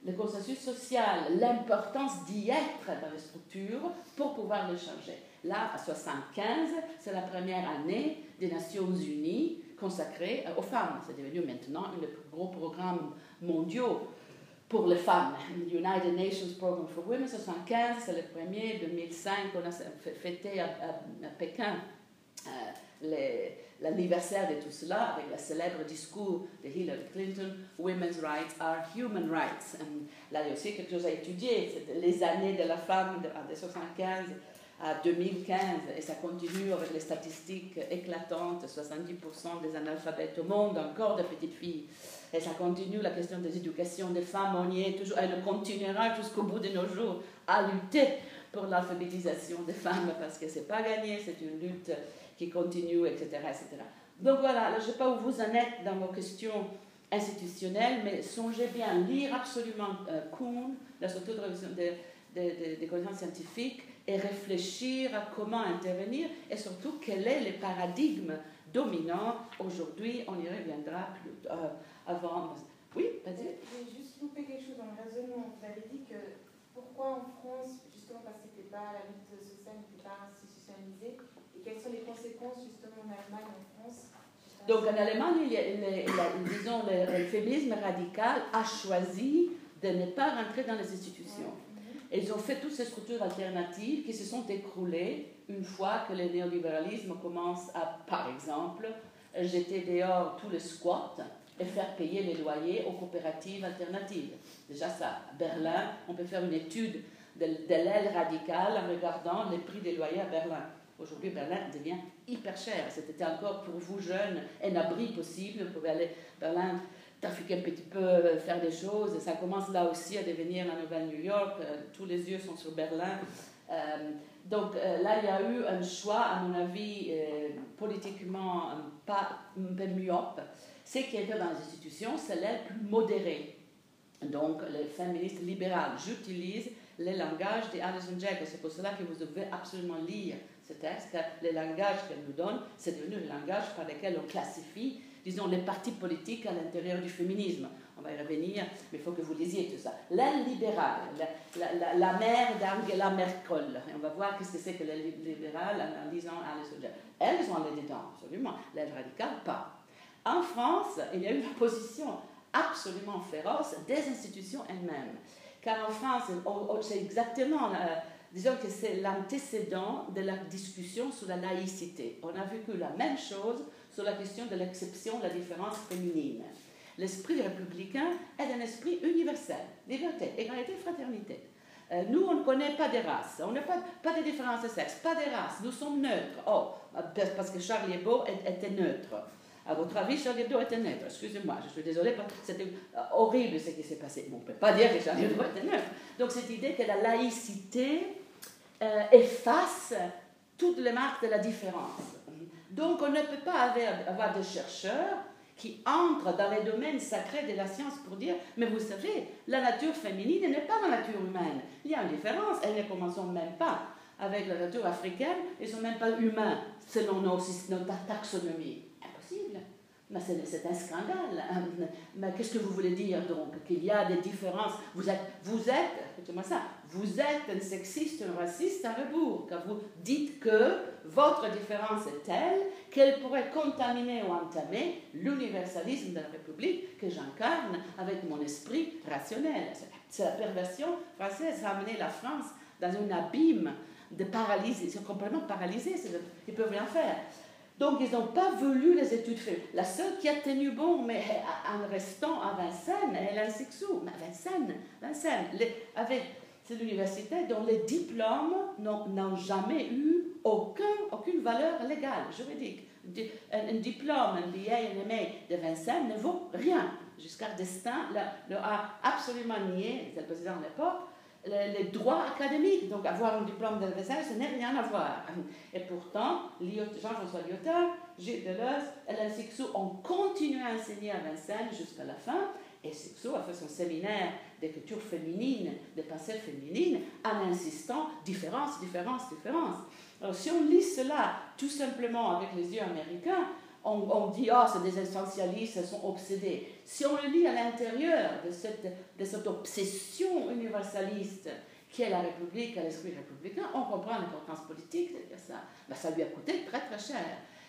le consensus social, l'importance d'y être dans les structures pour pouvoir le changer. Là, à 75, c'est la première année des Nations Unies consacrée aux femmes. C'est devenu maintenant un des plus gros programmes mondiaux pour les femmes. United Nations Program for Women, 75, c'est le premier. 2005, on a fêté à, Pékin. Euh, l'anniversaire de tout cela avec le célèbre discours de Hillary Clinton, Women's Rights are Human Rights. là, il y a aussi quelque chose à étudier, c'est les années de la femme de, 1975 à 2015, et ça continue avec les statistiques éclatantes, 70% des analphabètes au monde, encore de petites filles. Et ça continue la question des éducations des femmes, on y est toujours, elle continuera jusqu'au bout de nos jours à lutter pour l'alphabétisation des femmes, parce que c'est pas gagné, c'est une lutte qui continue, etc. etc. Donc voilà, je ne sais pas où vous en êtes dans vos questions institutionnelles, mais songez bien lire absolument euh, Kuhn, la structure de des, des, des connaissances scientifiques, et réfléchir à comment intervenir, et surtout quel est le paradigme dominant aujourd'hui. On y reviendra plus, euh, avant. Oui, vas-y. J'ai juste loupé quelque chose dans le raisonnement. Vous avez dit que pourquoi en France, justement parce que pas, la lutte sociale n'était pas institutionnalisée, quelles sont les conséquences justement en Allemagne, en France Donc en Allemagne, disons, le, féminisme radical a choisi de ne pas rentrer dans les institutions. Et ils ont fait toutes ces structures alternatives qui se sont écroulées une fois que le néolibéralisme commence à, par exemple, jeter dehors tous les squats et faire payer les loyers aux coopératives alternatives. Déjà ça, Berlin, on peut faire une étude de, de l'aile radicale en regardant les prix des loyers à Berlin. Aujourd'hui, Berlin devient hyper cher. C'était encore pour vous jeunes un abri possible. Vous pouvez aller à Berlin, trafiquer un petit peu, faire des choses. Ça commence là aussi à devenir la nouvelle New York. Euh, tous les yeux sont sur Berlin. Euh, donc euh, là, il y a eu un choix, à mon avis, politiquement pas un peu myope. Ce qui est dans les institutions, c'est l'aile plus modérée. Donc, les féministes libérales, j'utilise le langage d'Alison Jagger. C'est pour cela que vous devez absolument lire ce texte, le langage qu'elle nous donne, c'est devenu le langage par lequel on classifie, disons, les partis politiques à l'intérieur du féminisme. On va y revenir, mais il faut que vous lisiez tout ça. L'aile libérale, la, mère d'Angela Merkel, et on va voir ce que c'est que l'aile libérale en, lisant Alice Elles sont allées dedans, absolument. L'aile radicale, pas. En France, il y a une position absolument féroce des institutions elles-mêmes. Car en France, c'est exactement disons que c'est l'antécédent de la discussion sur la laïcité. On a vécu la même chose sur la question de l'exception, la différence féminine. L'esprit républicain est un esprit universel, liberté, égalité, fraternité. Euh, nous, on ne connaît pas des races, on n'a pas, pas de différence de sexe, pas de races, nous sommes neutres. Oh, parce que Charlie Hebdo était neutre. À votre avis, Charlie Hebdo était neutre. Excusez-moi, je suis désolée, c'était horrible ce qui s'est passé. on ne peut pas dire que Charlie Hebdo était neutre. Donc cette idée que la laïcité euh, efface toutes les marques de la différence. Donc on ne peut pas avoir, des chercheurs qui entrent dans les domaines sacrés de la science pour dire, mais vous savez, la nature féminine n'est pas la nature humaine. Il y a une différence, elle ne commence même pas avec la nature africaine, ils ne sont même pas humains selon nos, notre taxonomie. Mais c'est un scandale. Mais qu'est-ce que vous voulez dire donc? Qu'il y a des différences? Vous êtes, vous êtes, écoutez-moi ça, vous êtes un sexiste, un raciste à rebours, car vous dites que votre différence est telle qu'elle pourrait contaminer ou entamer l'universalisme de la République que j'incarne avec mon esprit rationnel. C'est la perversion française, ça a la France dans un abîme de paralysie. Ils sont complètement paralysés, ils ne peuvent rien faire. Donc, ils n'ont pas voulu les études faites. La seule qui a tenu bon, mais en restant à Vincennes, elle a un sexou. Mais Vincennes, Vincennes, c'est l'université dont les diplômes n'ont jamais eu aucun, aucune valeur légale, juridique. Un, diplôme, un BA, un MA de Vincennes ne vaut rien. Jusqu'à Destin le, a absolument nié, c'était le président à l'époque, les, droits académiques. Donc avoir un diplôme de Versailles, ce n'est rien à voir. Et pourtant, Jean-François Lyotard, Gilles Deleuze, Hélène Sixou ont continué à enseigner à Vincennes jusqu'à la fin. Et Sixou a fait son séminaire d'écriture féminine, de pensée féminine, en insistant différence, différence, différence. Alors si on lit cela tout simplement avec les yeux américains, on, dit, ah, c'est des essentialistes, elles sont obsédés. Si on le lit à l'intérieur de cette, obsession universaliste qui est la République, l'esprit républicain, on comprend l'importance politique de ça. Ben, ça lui a coûté très très cher.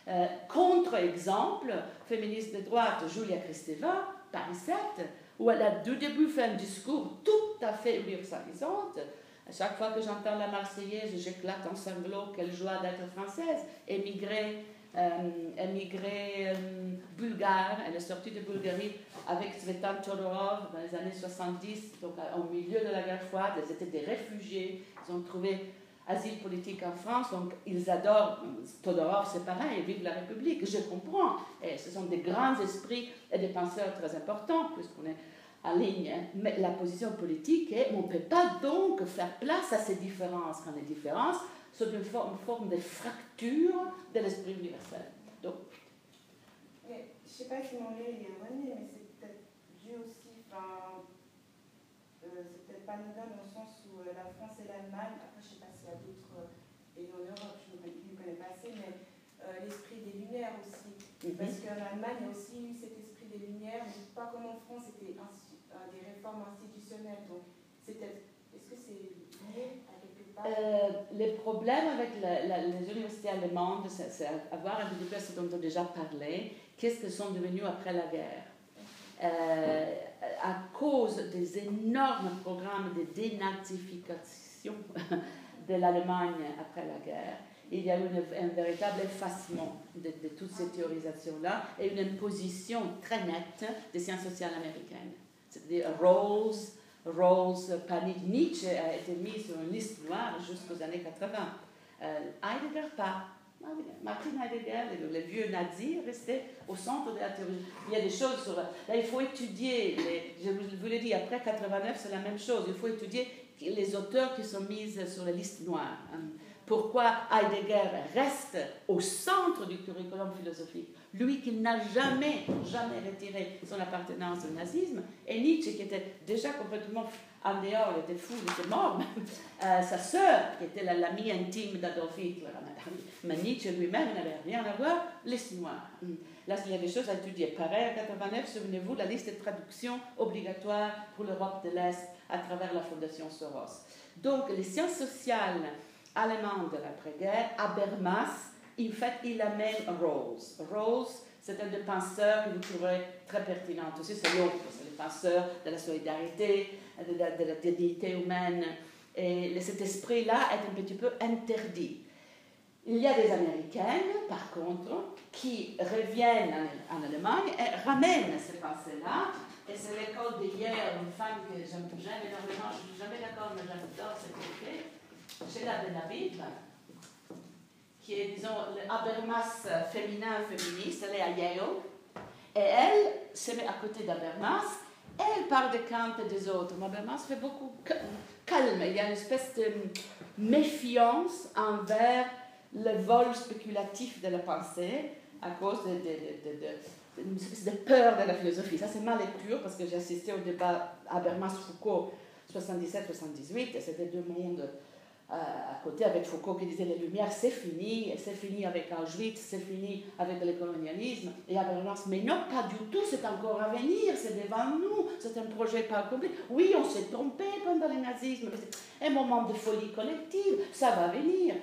Euh, Contre-exemple, féministe de droite, Julia Kristeva, Paris 7, où elle a du début fait un discours tout à fait universalisante. À chaque fois que j'entends la Marseillaise, j'éclate en sanglots, quelle joie d'être française, émigrée, émigrée euh, bulgare. Elle est sortie de Bulgarie avec Svetan Todorov dans les années 70, donc euh, au milieu de la guerre froide. Elles étaient des réfugiés. Ils ont trouvé asile politique en France, donc ils adorent Todorov, c'est pareil, vive la République. Je comprends. Et ce sont des grands esprits et des penseurs très importants, puisqu'on est en ligne. hein. Mais la position politique est on ne peut pas donc faire place à ces différences, quand les différences sont une forme, une forme de fracture de l'esprit universel. Donc, Mais je sais pas si mon lait est erroné, mais c'est peut-être dû aussi, enfin, euh, c'est peut-être pas anodin dans le sens où euh, la France et l'Allemagne, après je sais pas s'il y a d'autres euh, pays en Europe, je ne connais, ne pas assez, mais euh, l'esprit des Lumières aussi. Parce qu'en Allemagne, il y a aussi eu cet esprit des Lumières, mais pas comme en France, c'était euh, des réformes institutionnelles. Donc, c'est peut-être, est-ce que c'est lié Euh, les problèmes avec les universités allemandes, c'est avoir un petit peu ce dont on a déjà parlé, qu'est-ce qu'elles sont devenues après la guerre? Euh, à cause des énormes programmes de dénazification de l'Allemagne après la guerre, il y a eu un véritable effacement de, de toutes ces théorisations-là et une imposition très nette des sciences sociales américaines. C'est-à-dire Rawls, Rawls, Panic, Nietzsche a été mis sur une liste noire jusqu'aux années 80. Euh, Heidegger, pas. Heidegger. Martin Heidegger, le, le vieux nazi, est resté au centre de la théorie. Il y a des choses sur. Là, il faut étudier. Les, je vous l'ai dit, après 89, c'est la même chose. Il faut étudier les auteurs qui sont mis sur la liste noire. hein. Pourquoi Heidegger reste au centre du curriculum philosophique? Lui qui n'a jamais, jamais retiré son appartenance au nazisme, et Nietzsche qui était déjà complètement en dehors, il était fou, il était mort. Euh, sa sœur, qui était la- l'amie intime d'Adolf Hitler, mais Nietzsche lui-même n'avait rien à voir, liste noire. Là, il y a des choses à étudier. Pareil, en 89, souvenez-vous, la liste de traduction obligatoire pour l'Europe de l'Est à travers la Fondation Soros. Donc, les sciences sociales allemandes de l'après-guerre, Habermas, en fait, il amène Rawls. Rawls, c'est un des penseurs que vous trouverez très pertinent aussi, c'est l'autre, c'est le penseur de la solidarité, de la, de dignité humaine. Et cet esprit-là est un petit peu interdit. Il y a des Américaines, par contre, qui reviennent en, Allemagne et ramènent ces pensées-là. Et c'est l'école d'hier, une femme que j'aime énormément, je ne suis jamais d'accord, mais j'adore cette idée, Sheila Benavides, qui est, disons, le Habermas féminin féministe, elle est à Yale. Et elle se met à côté d'Habermas, elle parle de Kant et des autres. Mais Habermas fait beaucoup ca- calme, il y a une espèce de méfiance envers le vol spéculatif de la pensée à cause de, de, de- de- de- peur de la philosophie. Ça, c'est ma lecture parce que j'ai assisté au débat Habermas-Foucault 77-78 et c'était deux mondes à côté avec Foucault qui disait les Lumières, c'est fini, c'est fini avec Auschwitz, c'est fini avec le colonialisme. Et Habermas, mais non, pas du tout, c'est encore à venir, c'est devant nous, c'est un projet pas accompli. Oui, on s'est trompé pendant le nazisme, mais c'est un moment de folie collective, ça va venir.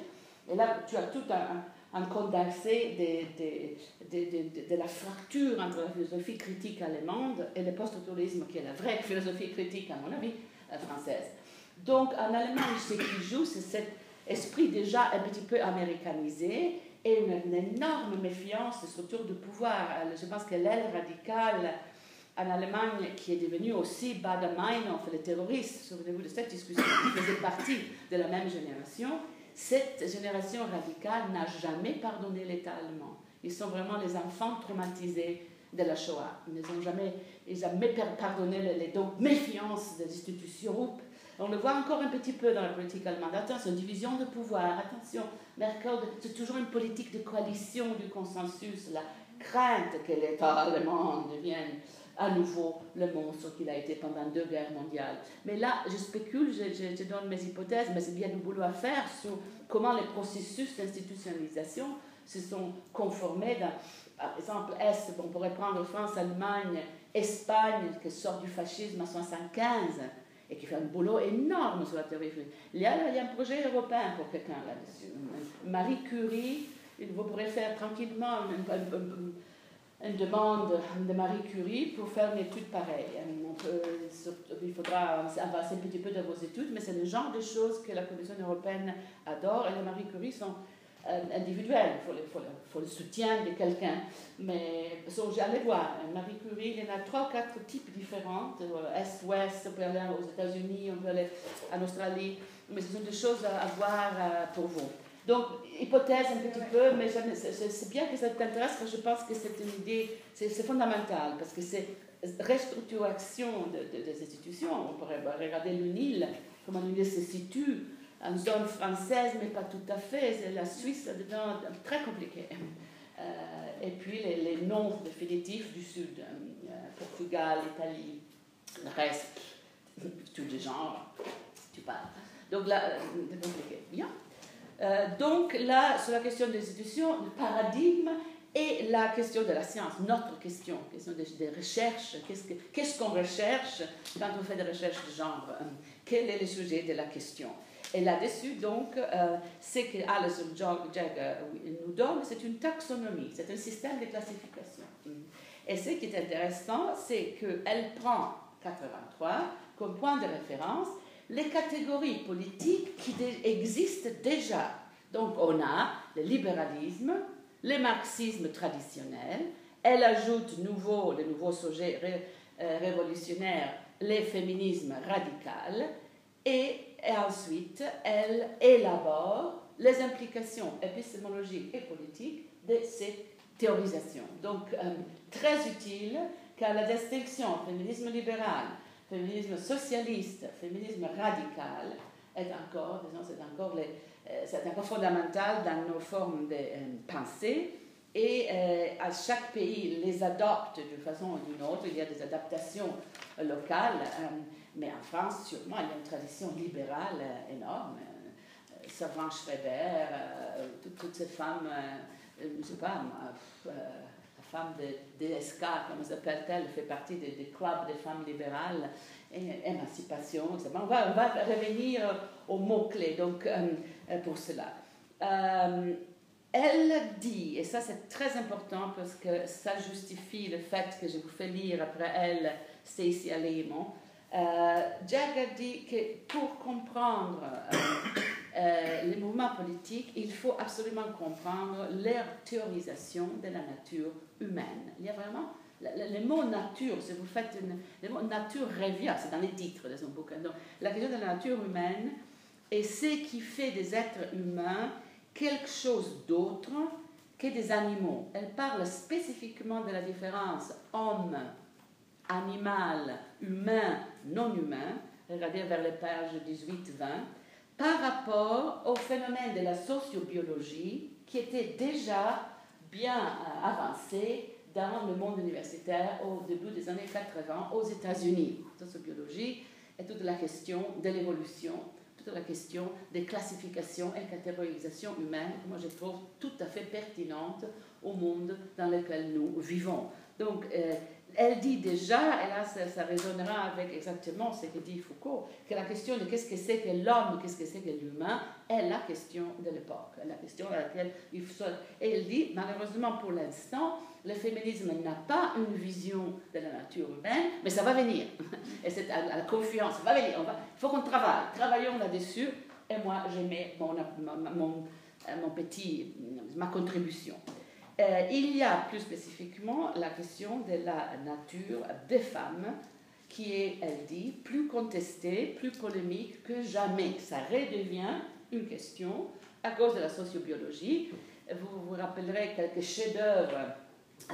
Et là, tu as tout un, condensé de, la fracture entre la philosophie critique allemande et le post-autorisme, qui est la vraie philosophie critique, à mon avis, euh, française. Donc, en Allemagne, ce qui joue, c'est cet esprit déjà un petit peu américanisé et une, énorme méfiance des structures de pouvoir. Euh, Je pense que l'aile radicale en Allemagne, qui est devenue aussi Bader-Meinhof, les terroristes, souvenez-vous de cette discussion, qui faisait partie de la même génération, cette génération radicale n'a jamais pardonné l'État allemand. Ils sont vraiment les enfants traumatisés de la Shoah. Ils n'ont jamais, jamais pardonné les- donc méfiance des institutions On le voit encore un petit peu dans la politique allemande. Attention, division de pouvoir. Attention, Merkel, c'est toujours une politique de coalition, du consensus, la crainte que l'État allemand devienne à nouveau le monstre qu'il a été pendant deux guerres mondiales. Mais là, je spécule, je, je donne mes hypothèses, mais c'est bien du boulot à faire sur comment les processus d'institutionnalisation se sont conformés par exemple, Est, on pourrait prendre France, Allemagne, Espagne, qui sort du fascisme en 1975 et qui fait un boulot énorme sur la théorie. Il y a, il y a un projet européen pour quelqu'un là-dessus. Marie Curie, vous pourrez faire tranquillement une, une, demande de Marie Curie pour faire une étude pareille. il faudra avancer un petit peu dans vos études, mais c'est le genre de choses que la Commission européenne adore et les Marie Curie sont euh, individuel, il faut, le soutien de quelqu'un. Mais j'allais voir, Marie Curie, il y en a trois, quatre types différents, Est-Ouest, on peut aller aux États-Unis, on peut aller en Australie, mais ce sont des choses à, voir euh, pour vous. Donc, hypothèse un petit peu, mais c'est bien que ça t'intéresse, parce que je pense que c'est une idée, c'est fondamental, parce que c'est restructuration des institutions. On pourrait regarder l'UNIL, comment l'UNIL se situe en zone française, mais pas tout à fait. La Suisse, ça devient très compliqué. Euh, et puis les, les, noms définitifs du Sud, euh, Portugal, Italie, le reste, tout de genre, tu parles. Donc là, euh, c'est compliqué. Bien. donc là, sur la question des institutions, le paradigme et la question de la science, notre question, question des recherches, qu'est-ce qu'on recherche quand on fait des recherches de genre? Quel est le sujet de la question? Et là-dessus, donc, euh, ce que Alison Jagger euh, nous donne, c'est une taxonomie, c'est un système de classification. Et ce qui est intéressant, c'est qu'elle prend 83 comme point de référence les catégories politiques qui existent déjà. Donc, on a le libéralisme, le marxisme traditionnel, elle ajoute nouveau, le nouveau sujet euh, révolutionnaire, les féminismes radicaux, et et ensuite elle élabore les implications épistémologiques et politiques de ces théorisations. Donc, euh, très utile car la distinction féminisme libéral, féminisme socialiste, féminisme radical est encore, disons, c'est encore, euh, fondamental dans nos formes de euh, pensée et à chaque pays les adopte d'une façon ou d'une autre. Il y a des adaptations locales. Mais en France, sûrement, il y a une tradition libérale euh, énorme. Euh, Servan Schreiber, euh, toutes, ces femmes, je ne sais pas, la femme de DSK, comment s'appelle-t-elle, fait partie des, clubs des femmes libérales, et, émancipation, etc. On va, on va revenir aux mots-clés donc, pour cela. Elle dit, et ça c'est très important parce que ça justifie le fait que je vous fais lire après elle Stacey Alémon, euh, a dit que pour comprendre euh, euh, les mouvements politiques, il faut absolument comprendre leur théorisation de la nature humaine. Il y a vraiment le, mot nature, si vous faites une, le mot nature revient, c'est dans les titres de son bouquin. Donc, la question de la nature humaine est ce qui fait des êtres humains quelque chose d'autre que des animaux. Elle parle spécifiquement de la différence homme animal, humain, non humain, regardez vers les pages 18-20, par rapport au phénomène de la sociobiologie qui était déjà bien euh, avancé dans le monde universitaire au début des années 80 aux États-Unis. Sociobiologie est toute la question de l'évolution, toute la question des classifications et catégorisations humaines que moi je trouve tout à fait pertinente au monde dans lequel nous vivons. Donc, euh, elle dit déjà, et là ça, résonnera avec exactement ce que dit Foucault, que la question de qu'est-ce que c'est que l'homme, qu'est-ce que c'est que l'humain, est la question de l'époque, la question à laquelle il faut... Et elle dit, malheureusement pour l'instant, le féminisme n'a pas une vision de la nature humaine, mais ça va venir. Et c'est la confiance, ça va venir. il faut qu'on travaille, travaillons là-dessus, et moi je mets mon petit, ma contribution. Euh, il y a plus spécifiquement la question de la nature des femmes qui est, elle dit, plus contestée, plus polémique que jamais. Ça redevient une question à cause de la sociobiologie. Vous vous rappellerez quelques chefs-d'œuvre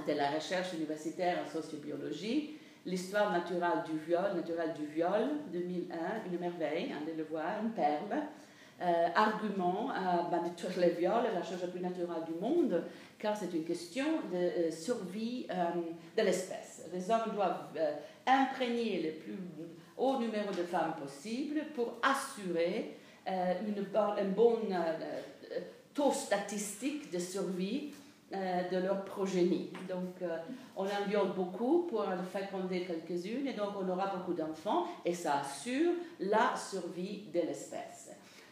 de la recherche universitaire en sociobiologie. L'histoire naturelle du viol, naturelle du viol, 2001, une merveille, allez le voir, une perle. Euh, argument à ben, le viol est la chose la plus naturelle du monde, car c'est une question de euh, survie euh, de l'espèce. Les hommes doivent euh, imprégner le plus haut numéro de femmes possible pour assurer un bon taux statistique de survie de leur progénie. Donc, on en beaucoup pour en féconder quelques-unes, et donc on aura beaucoup d'enfants, et ça assure la survie de l'espèce.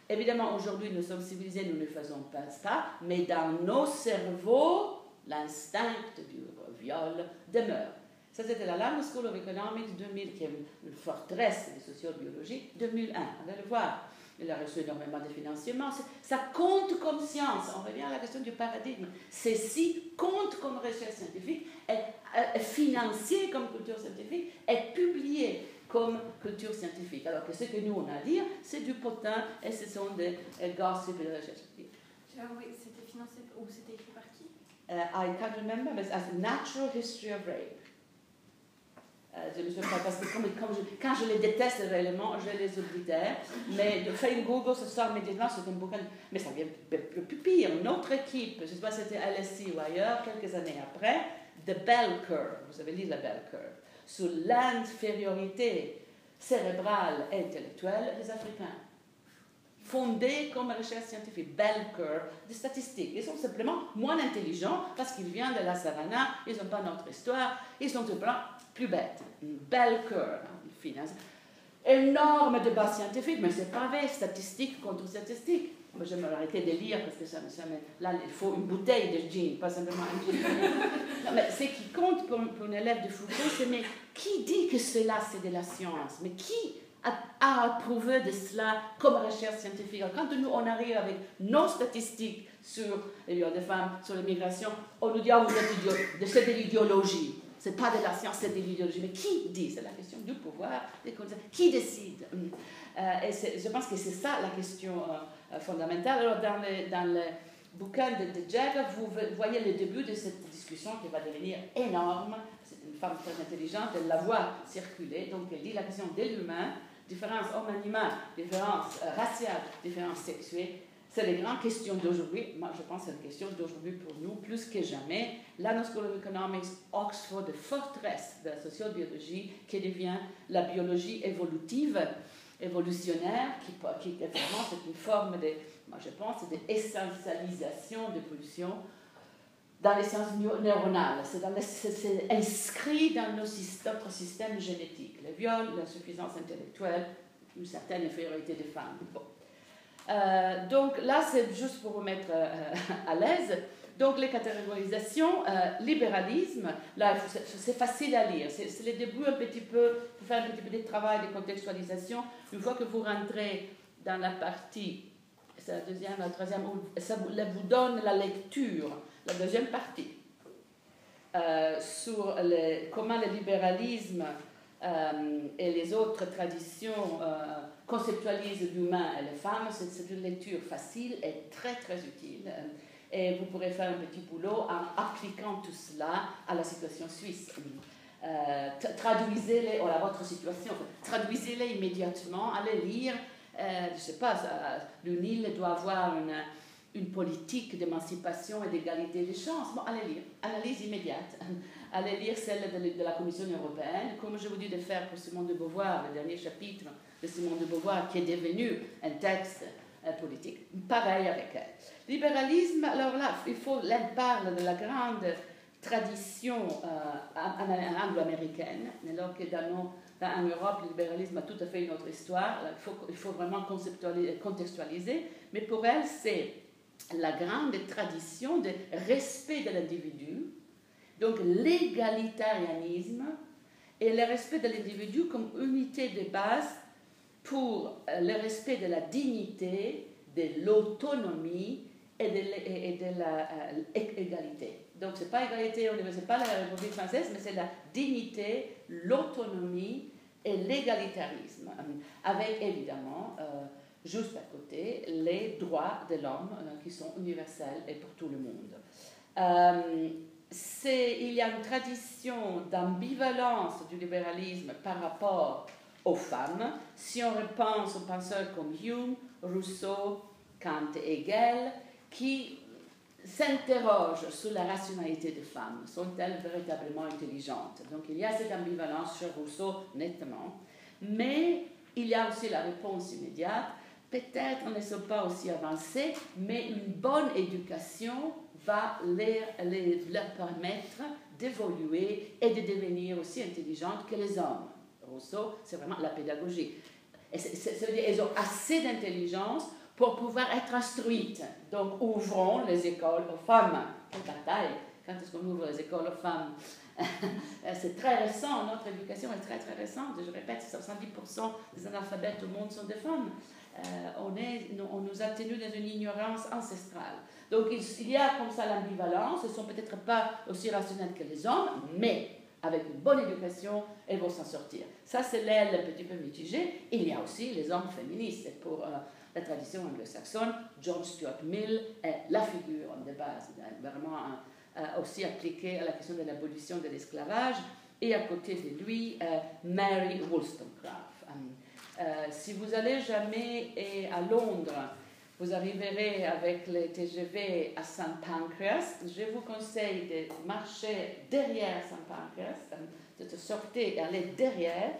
Évidemment, aujourd'hui, nous sommes civilisés, nous ne faisons pas ça, mais dans nos cerveaux, l'instinct du viol demeure. Ça, c'était la London School of Economics 2000, qui est une forteresse de sociobiologie, 2001. On va le voir. Il a reçu énormément de financements. C'est- Ça compte comme science. On revient à la question du paradigme. Ceci compte comme recherche scientifique, est, est financé comme culture scientifique, est publié comme culture scientifique. Alors que ce que nous, on a à dire, c'est du potin et ce sont des gossips de recherche oui, c'était financé ou c'était écrit par qui? Uh, I can't remember, but as Natural History of Rape. Euh, je ne sais pas, parce que comme, comme je- quand je les déteste réellement, je les oblitère. Mais de faire une Google, ce soir immédiatement, c'est un bouquin. Mais ça vient plus pire. Notre équipe, je ne sais pas si c'était à LSI ou ailleurs, quelques années après, The Bell Curve, vous avez lu la Bell Curve, sur l'infériorité cérébrale et intellectuelle des Africains fondée comme recherche scientifique, bell curve, des statistiques. Ils sont simplement moins intelligents parce qu'ils viennent de la savana, ils n'ont pas notre histoire, ils sont simplement plus bêtes. Une bell curve, hein, finance. Énorme débat scientifique, mais c'est pas vrai, statistique contre statistique. Moi, je vais m'arrêter de lire parce que ça, me- ça me- là, il faut une bouteille de gin, pas simplement un gin. Non, mais ce qui compte pour, pour un élève de Foucault, c'est mais qui dit que cela c'est de la science? Mais qui a, a approuvé de cela comme recherche scientifique? Alors, Quand nous on arrive avec nos statistiques sur les des femmes, sur l'immigration, on nous dit ah, vous êtes c'est de l'idéologie. C'est pas de la science, c'est de l'idéologie. Mais qui dit? C'est la question du pouvoir, des. Qui décide? Euh, et je pense que c'est ça la question euh, fondamentale. Alors, dans le, dans le bouquin de, de Jagger, vous voyez le début de cette discussion qui va devenir énorme. C'est une femme très intelligente, elle la voit circuler. Donc, elle dit la question de l'humain, différence homme-animal, différence euh, raciale, différence sexuelle. C'est les grandes questions d'aujourd'hui. Moi, je pense que c'est une question d'aujourd'hui pour nous, plus que jamais. London School of Economics, Oxford, forteresse de la sociobiologie, qui devient la biologie évolutive, évolutionnaire, qui, qui est vraiment c'est une forme de, moi je pense, d'essentialisation de dans les sciences neu- neuronales. C'est inscrit dans nos notre système génétique. Le viol, l'insuffisance intellectuelle, une certaine infériorité des femmes. Bon. Euh, donc là, c'est juste pour vous mettre euh, à l'aise. Donc les catégorisations, euh, libéralisme, là c'est facile à lire. C'est le début un petit peu, pour faire un petit peu de travail de contextualisation. Une fois que vous rentrez dans la partie, c'est la deuxième, la troisième, ça vous, donne la lecture, la deuxième partie, euh, sur comment le libéralisme euh, et les autres traditions conceptualisent l'humain et les femmes. C'est une lecture facile et très très utile. Et vous pourrez faire un petit boulot en appliquant tout cela à la situation suisse. Euh, tra- traduisez-les, ou à votre situation, traduisez-les immédiatement, allez lire. Euh, je ne sais pas, le doit avoir une, une politique d'émancipation et d'égalité des chances. Bon, allez lire, analyse immédiate. Allez lire celle de, de la Commission européenne, comme je vous dis de faire pour Simone de Beauvoir, le dernier chapitre de Simone de Beauvoir, qui est devenu un texte euh, politique. Pareil avec elle. Libéralisme, alors là, il faut, elle parle de la grande tradition euh, an- an- anglo-américaine, alors que dans nos- Europe, le libéralisme a tout à fait une autre histoire. Il, faut, il faut vraiment contextualiser. Mais pour elle, c'est la grande tradition de respect de l'individu, donc l'égalitarisme et le respect de l'individu comme unité de base pour euh, le respect de la dignité, de l'autonomie et de l'égalité. Donc, ce n'est pas égalité, ce n'est pas la République française, mais c'est la dignité, l'autonomie et l'égalitarisme, euh, avec évidemment, euh, juste à côté, les droits de l'homme euh, qui sont universels et pour tout le monde. Euh, il y a une tradition d'ambivalence du libéralisme par rapport aux femmes. Si on repense aux penseurs comme Hume, Rousseau, Kant et Hegel, qui s'interrogent sur la rationalité des femmes. Sont-elles véritablement intelligentes? Donc il y a cette ambivalence chez Rousseau, nettement. Mais il y a aussi la réponse immédiate. Peut-être ne sont pas aussi avancés, mais une bonne éducation va les, leur permettre d'évoluer et de devenir aussi intelligentes que les hommes. Rousseau, c'est vraiment la pédagogie. Et ça veut dire qu'elles ont assez d'intelligence pour pouvoir être instruites. Donc, ouvrons les écoles aux femmes. Quelle bataille Quand est-ce qu'on ouvre les écoles aux femmes? C'est très récent, notre éducation est très très récente. Je répète, 70% des analphabètes au monde sont des femmes. Euh, on, est, on nous a tenus dans une ignorance ancestrale. Donc il, y a comme ça l'ambivalence, elles ne sont peut-être pas aussi rationnelles que les hommes, mais avec une bonne éducation, elles vont s'en sortir. Ça, c'est l'aile un petit peu mitigée. Il y a aussi les hommes féministes. Pour euh, la tradition anglo-saxonne, John Stuart Mill est la figure de base, vraiment euh, aussi appliquée à la question de l'abolition de l'esclavage. Et à côté de lui, Mary Wollstonecraft. si vous allez jamais à Londres, vous arriverez avec le TGV à Saint Pancras. Je vous conseille de marcher derrière Saint Pancras, de sortir et aller derrière,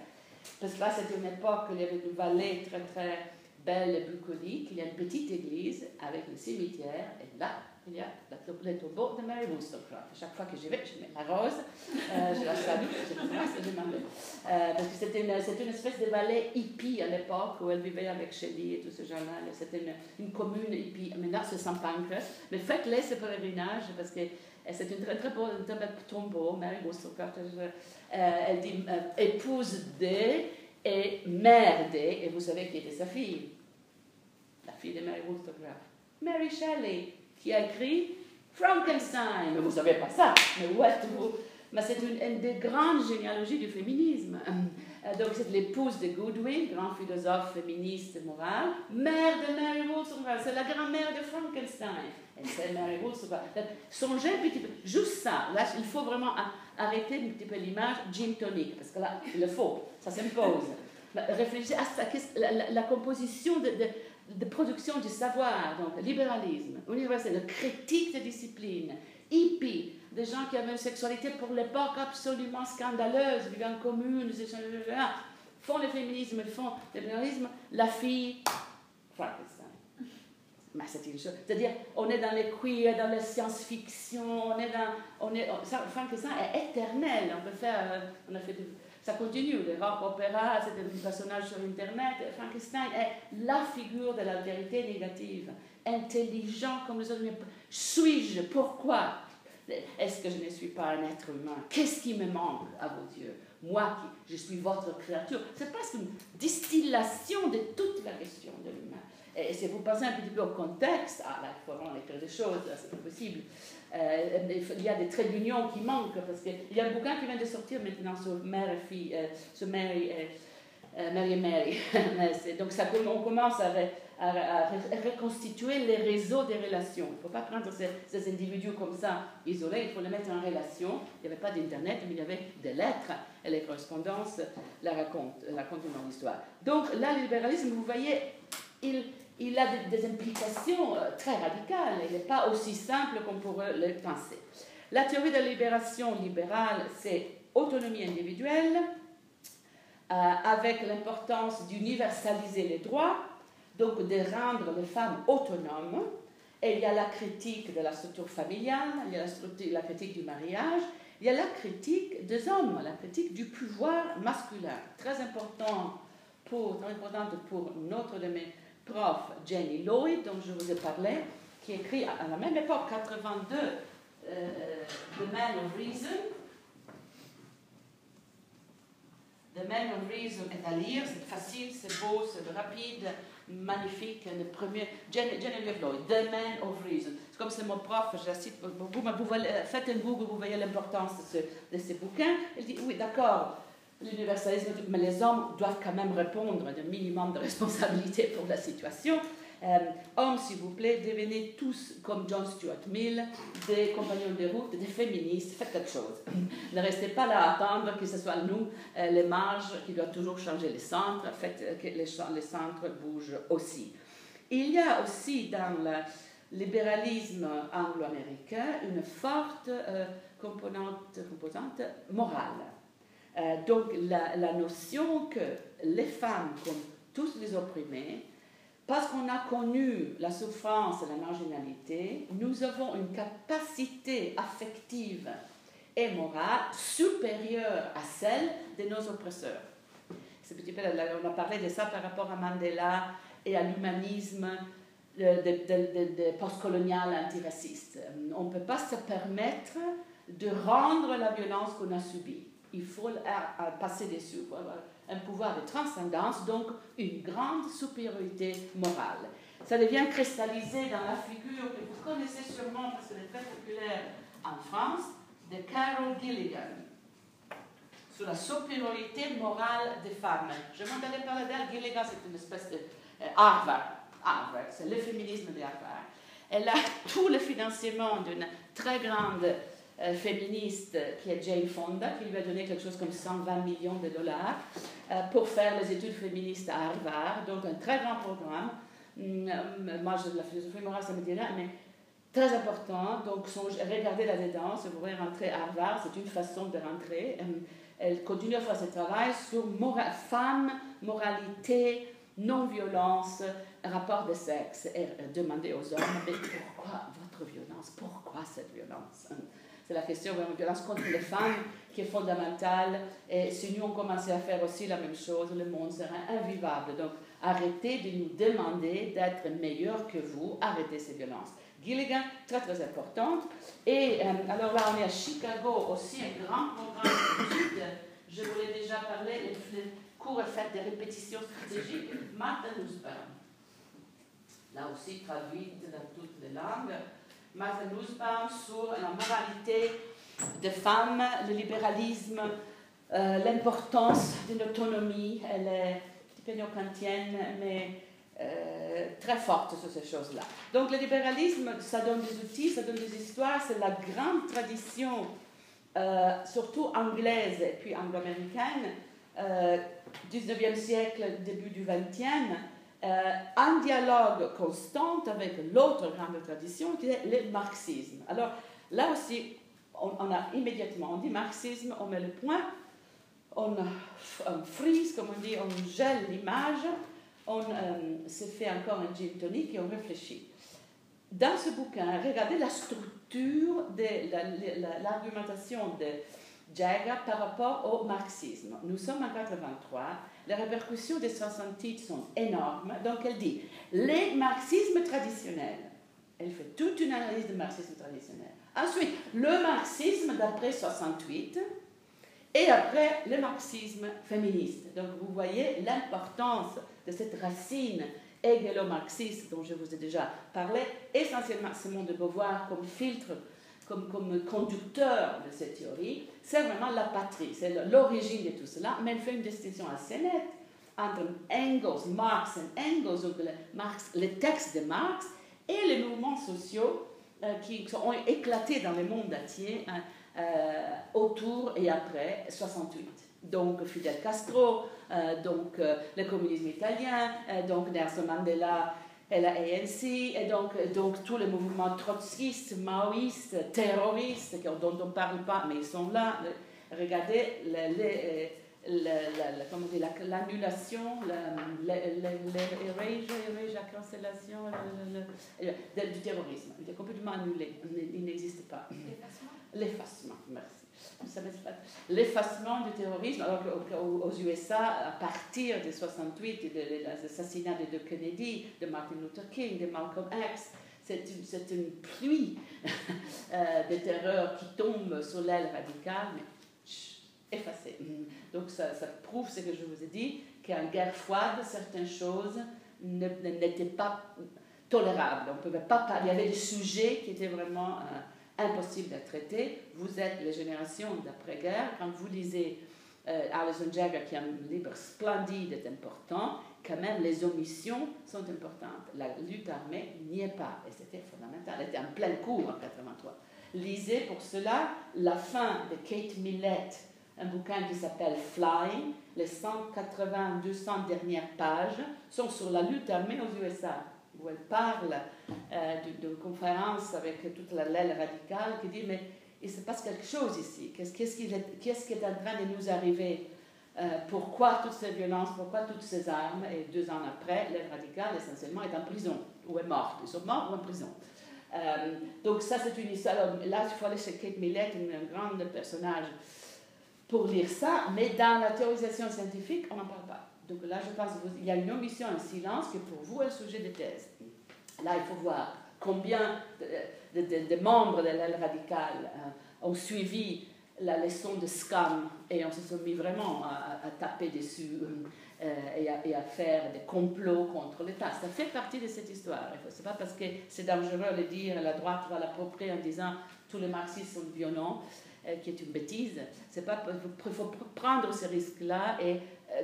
parce que là, c'était une époque où il y avait une vallée très très belle et bucolique. Il y a une petite église avec un cimetière, et là, il y a le tombeau de Mary Wollstonecraft. Chaque fois que j'y vais, je mets la rose, euh, je la salue, je se demander. Euh, parce que c'était une, une, espèce de vallée hippie à l'époque où elle vivait avec Shelley et tout ce genre-là. C'était une, une, commune hippie. Maintenant, c'est Saint Pancras. Mais faites-les ce pèlerinage parce que euh, c'est une très très belle, très belle tombeau. Mary Wollstonecraft, euh, elle dit épouse de et mère de, et vous savez qui était sa fille de Mary Wollstonecraft. Mary Shelley qui a écrit Frankenstein. Mais vous ne savez pas ça. Mais what vous... Mais c'est une, des grandes généalogies du féminisme. Euh, donc c'est l'épouse de Goodwin, grand philosophe féministe moral, mère de Mary Wollstonecraft, c'est la grand-mère de Frankenstein. Et c'est Mary Wollstonecraft. Songez un petit peu, juste ça, là il faut vraiment arrêter un petit peu l'image gin tonic, parce que là il le faut, ça s'impose. Réfléchissez à la, composition de de production du savoir, donc libéralisme, universel, critique des disciplines, hippie, des gens qui avaient une sexualité pour l'époque absolument scandaleuse, vivant en commune, font le féminisme, font le libéralisme, la fille, Frankenstein. Mais c'est une chose. C'est-à-dire, on est dans les queer, dans la science-fiction, on est dans. On est, Frankenstein est éternel. On peut faire. Euh, on a fait ça continue, les rock opéra, c'est un personnage sur Internet. Frankenstein est la figure de la vérité négative, intelligent comme les autres. Suis-je? Pourquoi? Est-ce que je ne suis pas un être humain? Qu'est-ce qui me manque à vos yeux? Moi je suis votre créature. C'est presque une distillation de toute la question de l'humain. Et si vous pensez un petit peu au contexte, ah là, il faut vraiment écrire des choses, c'est possible. Euh, il y a des traits d'union qui manquent, parce qu'il y a un bouquin qui vient de sortir maintenant sur fille, euh, Mary, euh, Mary et Mary. Donc on commence à, à, reconstituer les réseaux des relations. Il ne faut pas prendre ces, ces, individus comme ça, isolés, il faut les mettre en relation. Il n'y avait pas d'Internet, mais il y avait des lettres, et les correspondances la racontent, racontent une histoire. Donc là, le libéralisme, vous voyez, il il a des, implications euh, très radicales. Il n'est pas aussi simple qu'on pourrait le penser. La théorie de la libération libérale, c'est autonomie individuelle, euh, avec l'importance d'universaliser les droits, donc de rendre les femmes autonomes. Et il y a la critique de la structure familiale, il y a la, critique du mariage, il y a la critique des hommes, la critique du pouvoir masculin. Très important très importante pour notre domaine prof Jenny Lloyd, dont je vous ai parlé, qui écrit à la même époque, 82, euh, The Man of Reason. The Man of Reason est à lire, c'est facile, c'est beau, c'est rapide, magnifique. Le premier, Jenny, Jenny Lloyd, The Man of Reason. Comme c'est mon prof, je la cite beaucoup, mais vous faites un Google, vous voyez l'importance de, ce, de ces bouquins. Elle dit, oui, d'accord, l'universalisme, mais les hommes doivent quand même répondre d'un minimum de responsabilité pour la situation. Euh, hommes, s'il vous plaît, devenez tous comme John Stuart Mill, des compagnons de route, des féministes, faites quelque chose. ne restez pas là à attendre que ce soit nous, euh, les marges, qui doivent toujours changer les centres, faites euh, que les, centres bougent aussi. Il y a aussi dans le libéralisme anglo-américain une forte composante morale. Donc la, notion que les femmes, comme tous les opprimés, parce qu'on a connu la souffrance et la marginalité, nous avons une capacité affective et morale supérieure à celle de nos oppresseurs. On a parlé de ça par rapport à Mandela et à l'humanisme postcolonial antiraciste. On ne peut pas se permettre de rendre la violence qu'on a subie. Il faut passer dessus un pouvoir de transcendance, donc une grande supériorité morale. Ça devient cristallisé dans la figure que vous connaissez sûrement parce qu'elle est très populaire en France, de Carol Gilligan, sur la supériorité morale des femmes. Je m'entendais parler d'elle. Gilligan, c'est une espèce de euh, Harvard. Harvard, c'est le féminisme de Harvard. Elle a tout le financement d'une très grande euh, féministe qui est Jane Fonda, qui lui a donné quelque chose comme 120 millions de dollars euh, pour faire les études féministes à Harvard. Donc un très grand programme. Hum, euh, moi, je, la philosophie morale, ça me dit rien, mais très important. Donc regardez là-dedans, vous voulez rentrer à Harvard, c'est une façon de rentrer. Hum, elle continue à faire ce travail sur mora femmes, moralité, non-violence, rapport de sexe, et demander aux hommes, mais pourquoi votre violence? Pourquoi cette violence? Hum, c'est la question de la violence contre les femmes qui est fondamentale. Et si nous on commençait à faire aussi la même chose, le monde serait invivable. Donc arrêtez de nous demander d'être meilleurs que vous. Arrêtez ces violences. Gilligan, très très importante. Et euh, alors là, on est à Chicago, aussi un grand programme d'études. Je voulais déjà parler, les, cours fait des répétitions stratégiques. Martin Nussbaum, là aussi traduite dans toutes les langues. Martha Nussbaum sur la moralité des femmes, le libéralisme, euh, l'importance d'une autonomie. Elle est kantienne, mais euh, très forte sur ces choses-là. Donc le libéralisme, ça donne des outils, ça donne des histoires, c'est la grande tradition, euh, surtout anglaise et puis anglo-américaine, 19e siècle, début du 20e, euh, un dialogue constant avec l'autre grande tradition qui est le marxisme. Alors là aussi, on, a immédiatement, on dit marxisme, on met le point, on, frise, comme on dit, on gèle l'image, on euh, se fait encore un gin tonic et on réfléchit. Dans ce bouquin, regardez la structure de l'argumentation de Jagger par rapport au marxisme. Nous sommes en 83 les répercussions 60 titres sont énormes. Donc elle dit, les marxismes traditionnels, elle fait toute une analyse du marxisme traditionnel. Ensuite, le marxisme d'après 68 et après le marxisme féministe. Donc vous voyez l'importance de cette racine hégélo-marxiste dont je vous ai déjà parlé, essentiellement Simone de Beauvoir comme filtre comme, comme conducteur de cette théorie, c'est vraiment la patrie, c'est l'origine de tout cela, mais elle fait une distinction assez nette entre Engels, Marx et Engels, donc le Marx, les textes de Marx, et les mouvements sociaux euh, qui ont éclaté dans le monde entier hein, euh, autour et après 68. Donc Fidel Castro, euh, donc le communisme italien, donc Nelson Mandela et la ANC, et donc, donc tous les mouvements trotskistes, maoïstes, terroristes, dont on ne parle pas, mais ils sont là. Regardez l'annulation, la cancellation du terrorisme. Il est complètement annulé, il n'existe pas. L'effacement, merci l'effacement du terrorisme, alors aux USA, à partir de 68 et de l'assassinat de Kennedy, de Martin Luther King, de Malcolm X, c'est une, une, pluie euh, de terreur qui tombe sur l'aile radicale, mais effacée. Donc ça, ça, prouve ce que je vous ai dit, qu'en guerre froide, certaines choses n'étaient pas tolérables. On pouvait pas Il y avait des sujets qui étaient vraiment... Euh, impossible à traiter. Vous êtes les générations d'après-guerre. Quand vous lisez euh, Alison Jagger, qui a un livre splendide, est important, quand même les omissions sont importantes. La lutte armée n'y est pas, et c'était fondamental. Elle était en plein cours en 83. Lisez pour cela la fin de Kate Millett, un bouquin qui s'appelle Flying. Les 180-200 dernières pages sont sur la lutte armée aux USA, où elle parle euh, d'une conférence avec toute la l'aile radicale qui dit Mais il se passe quelque chose ici. Qu'est-ce qui, est, qui est en train de nous arriver? Euh, Pourquoi toutes ces violences Pourquoi toutes ces armes? Et deux ans après, l'aile radicale, essentiellement, est en prison ou est morte. Ils sont morts ou en prison. Euh, donc ça, c'est une histoire. là, il faut aller chez Kate Millett, un grand personnage, pour lire ça. Mais dans la théorisation scientifique, on n'en parle pas. Donc là, je pense qu'il y a une omission, un silence qui pour vous est le sujet de thèse. Là, il faut voir combien de, membres de l'aile radicale euh, ont suivi la leçon de Scam et on se sont mis vraiment à, taper dessus euh, et, à, et, à, faire des complots contre l'État. Ça fait partie de cette histoire. Ce n'est pas parce que c'est dangereux de dire la droite va l'approprier en disant tous les marxistes sont violents, euh, qui est une bêtise. Il faut prendre ce risque-là et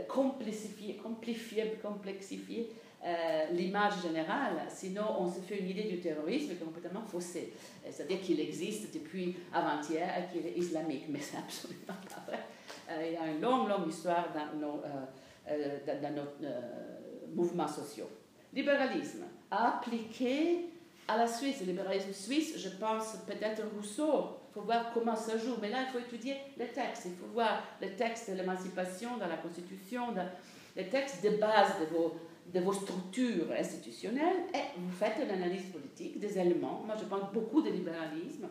complexifier, complexifier, complexifier euh, l'image générale, sinon on se fait une idée du terrorisme qui est complètement faussée. Euh, c'est-à-dire qu'il existe depuis avant-hier et qu'il est islamique, mais c'est absolument pas vrai. Euh, il y a une longue, longue histoire dans nos, dans, nos mouvements sociaux. Libéralisme, appliqué à la Suisse, le libéralisme suisse, je pense peut-être Rousseau, il faut voir comment ça joue, mais là il faut étudier les textes, il faut voir les textes de l'émancipation dans la Constitution, les textes de base de vos de vos structures institutionnelles et vous faites une analyse politique des éléments. Moi, je pense beaucoup de libéralisme,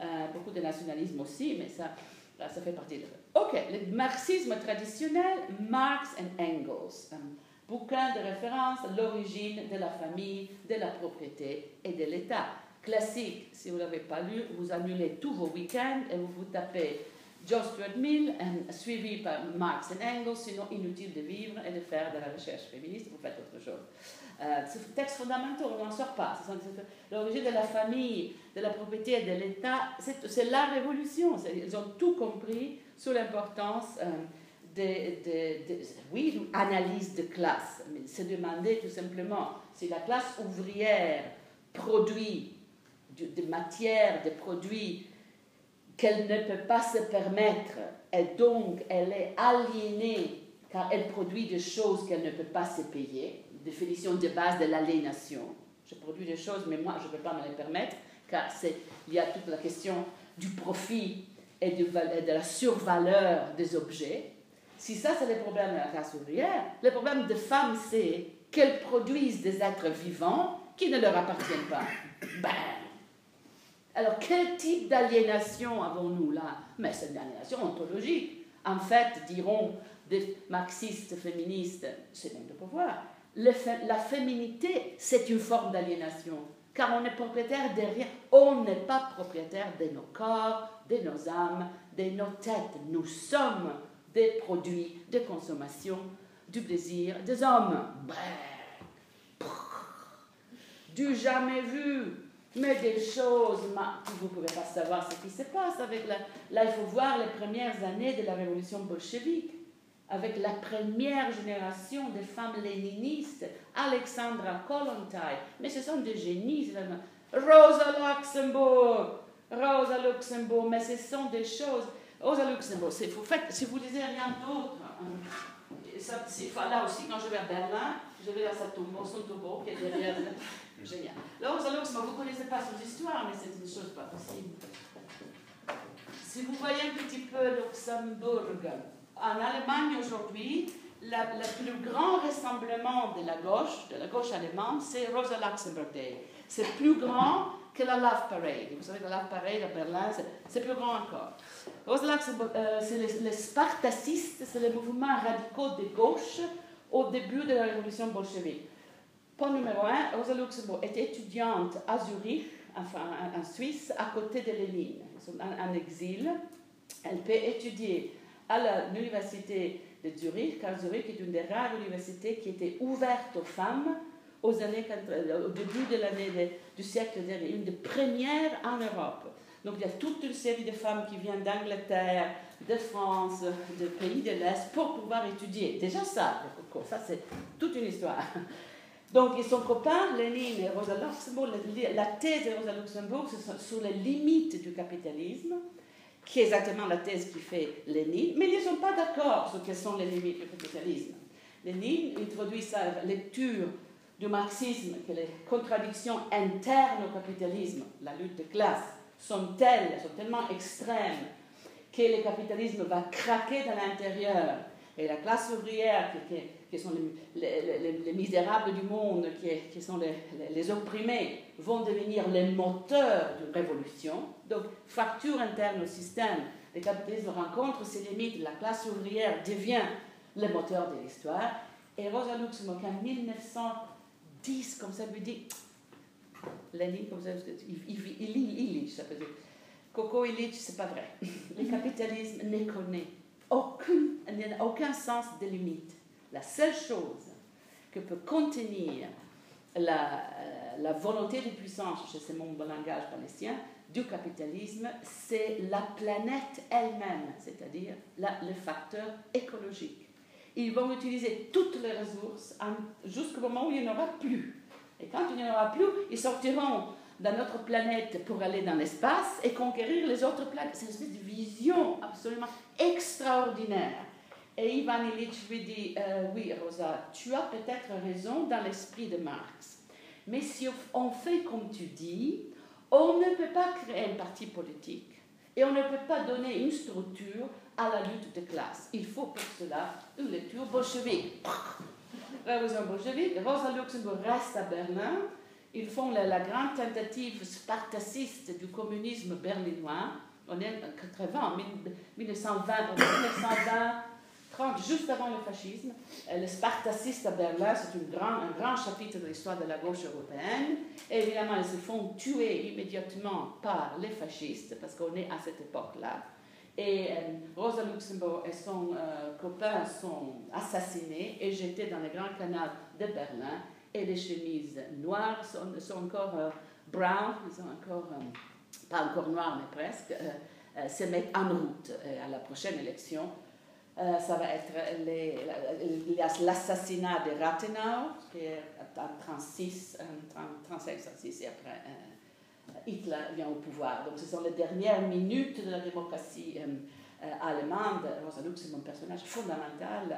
euh, beaucoup de nationalisme aussi, mais ça, ça fait partie de... Ok, le marxisme traditionnel, Marx and Engels, un bouquin de référence l'origine de la famille, de la propriété et de l'État. Classique, si vous ne l'avez pas lu, vous annulez tous vos week-ends et vous vous tapez John Stuart Mill, suivi par Marx et Engels, sinon inutile de vivre et de faire de la recherche féministe, vous faites autre chose. Euh, c'est texte fondamental, on n'en sort pas. L'origine de la famille, de la propriété de l'État, c'est la révolution. Ils ont tout compris sur l'importance euh, de, oui, une analyse de classe. Mais se demander tout simplement si la classe ouvrière produit des matières, des produits qu'elle ne peut pas se permettre et donc elle est aliénée car elle produit des choses qu'elle ne peut pas se payer, définition de base de l'aliénation. Je produis des choses, mais moi, je ne peux pas me les permettre, car il y a toute la question du profit et de, de la survaleur des objets. Si ça, c'est le problème de la classe ouvrière, le problème des femmes, c'est qu'elles produisent des êtres vivants qui ne leur appartiennent pas. Ben, alors, quel type d'aliénation avons-nous là? Mais c'est une aliénation ontologique. En fait, diront des marxistes féministes, c'est même de pouvoir. la féminité, c'est une forme d'aliénation, car on est propriétaire de rien. On n'est pas propriétaire de nos corps, de nos âmes, de nos têtes. Nous sommes des produits de consommation, du plaisir des hommes. Du jamais vu, mais des choses, vous ne pouvez pas savoir ce qui se passe avec la... Là, il faut voir les premières années de la révolution bolchevique, avec la première génération de femmes léninistes, Alexandra Kollontai, mais ce sont des génies, Rosa Luxembourg, Rosa Luxembourg, mais ce sont des choses... Rosa Luxembourg, vous, faites, si vous lisez rien d'autre, hein, là aussi, quand je vais à Berlin, je vais à son tombeau qui est derrière... Génial. Rosa Luxembourg, vous ne connaissez pas son histoire, mais c'est une chose pas possible. Si vous voyez un petit peu Luxembourg, en Allemagne aujourd'hui, le plus grand rassemblement de la gauche, de la gauche allemande, c'est Rosa Luxembourg Day. C'est plus grand que la Love Parade. Vous savez, la Love Parade à Berlin, c'est plus grand encore. Rosa Luxembourg, euh, c'est les, les, Spartacistes, c'est le mouvement radicaux de gauche au début de la révolution bolchevique. Point numéro un, Rosa Luxembourg est étudiante à Zurich, enfin en Suisse, à côté de Lénine. Sont en, exil. Elle peut étudier à l'université de Zurich, car Zurich est une des rares universités qui était ouverte aux femmes aux années, au début de l'année du siècle dernier, une des premières en Europe. Donc il y a toute une série de femmes qui viennent d'Angleterre, de France, de pays de l'Est pour pouvoir étudier. Déjà ça, ça c'est toute une histoire. Donc, et son copain, Lénine et Rosa Luxembourg, la thèse de Rosa Luxembourg, c'est sur les limites du capitalisme, qui est exactement la thèse qui fait Lénine, mais ils ne sont pas d'accord sur quelles sont les limites du capitalisme. Lénine introduit sa lecture du marxisme, que les contradictions internes au capitalisme, la lutte de classe, sont telles, sont tellement extrêmes, que le capitalisme va craquer dans l'intérieur et la classe ouvrière, qui, qui, sont les, les, misérables du monde, qui, qui sont les, opprimés, vont devenir les moteurs d'une révolution. Donc, fracture interne au système, le capitalisme rencontre ses limites, la classe ouvrière devient le moteur de l'histoire. Et Rosa Luxemburg, en 1910, comme ça, lui dit Lénine, comme ça, il, il, il, il, ça peut dire. Coco Illich, c'est pas vrai. Le capitalisme ne connaît aucun, aucun sens de limite. La seule chose que peut contenir la, euh, la volonté de puissance, c'est mon langage palestinien, du capitalisme, c'est la planète elle-même, c'est-à-dire le facteur écologique. Ils vont utiliser toutes les ressources jusqu'au moment où il n'y en aura plus. Et quand il n'y en aura plus, ils sortiront dans notre planète pour aller dans l'espace et conquérir les autres planètes. C'est une espèce de vision absolument extraordinaire. Et Ivan Illich lui dit euh, Oui, Rosa, tu as peut-être raison dans l'esprit de Marx. Mais si on fait comme tu dis, on ne peut pas créer un parti politique et on ne peut pas donner une structure à la lutte de classe. Il faut pour cela une lecture bolchevique. Bolchevique, Rosa Luxembourg reste à Berlin ils font la, grande tentative spartaciste du communisme berlinois. On est 80, 1920, 1920, 30, juste avant le fascisme. Euh, le spartaciste à Berlin, c'est un grand chapitre de l'histoire de la gauche européenne. Et évidemment, ils se font tuer immédiatement par les fascistes, parce qu'on est à cette époque-là. Et euh, Rosa Luxembourg et son euh, copain sont assassinés et jetés dans le grand canal de Berlin et les chemises noires sont, sont encore euh, brown, ils sont encore, euh, pas encore noires, mais presque, euh, se mettent en route à la prochaine élection. ça va être l'assassinat de Rathenau, qui est en 36, 35, 36, et après Hitler vient au pouvoir. Donc ce sont les dernières minutes de la démocratie allemande. Rosa Lux est mon personnage fondamental.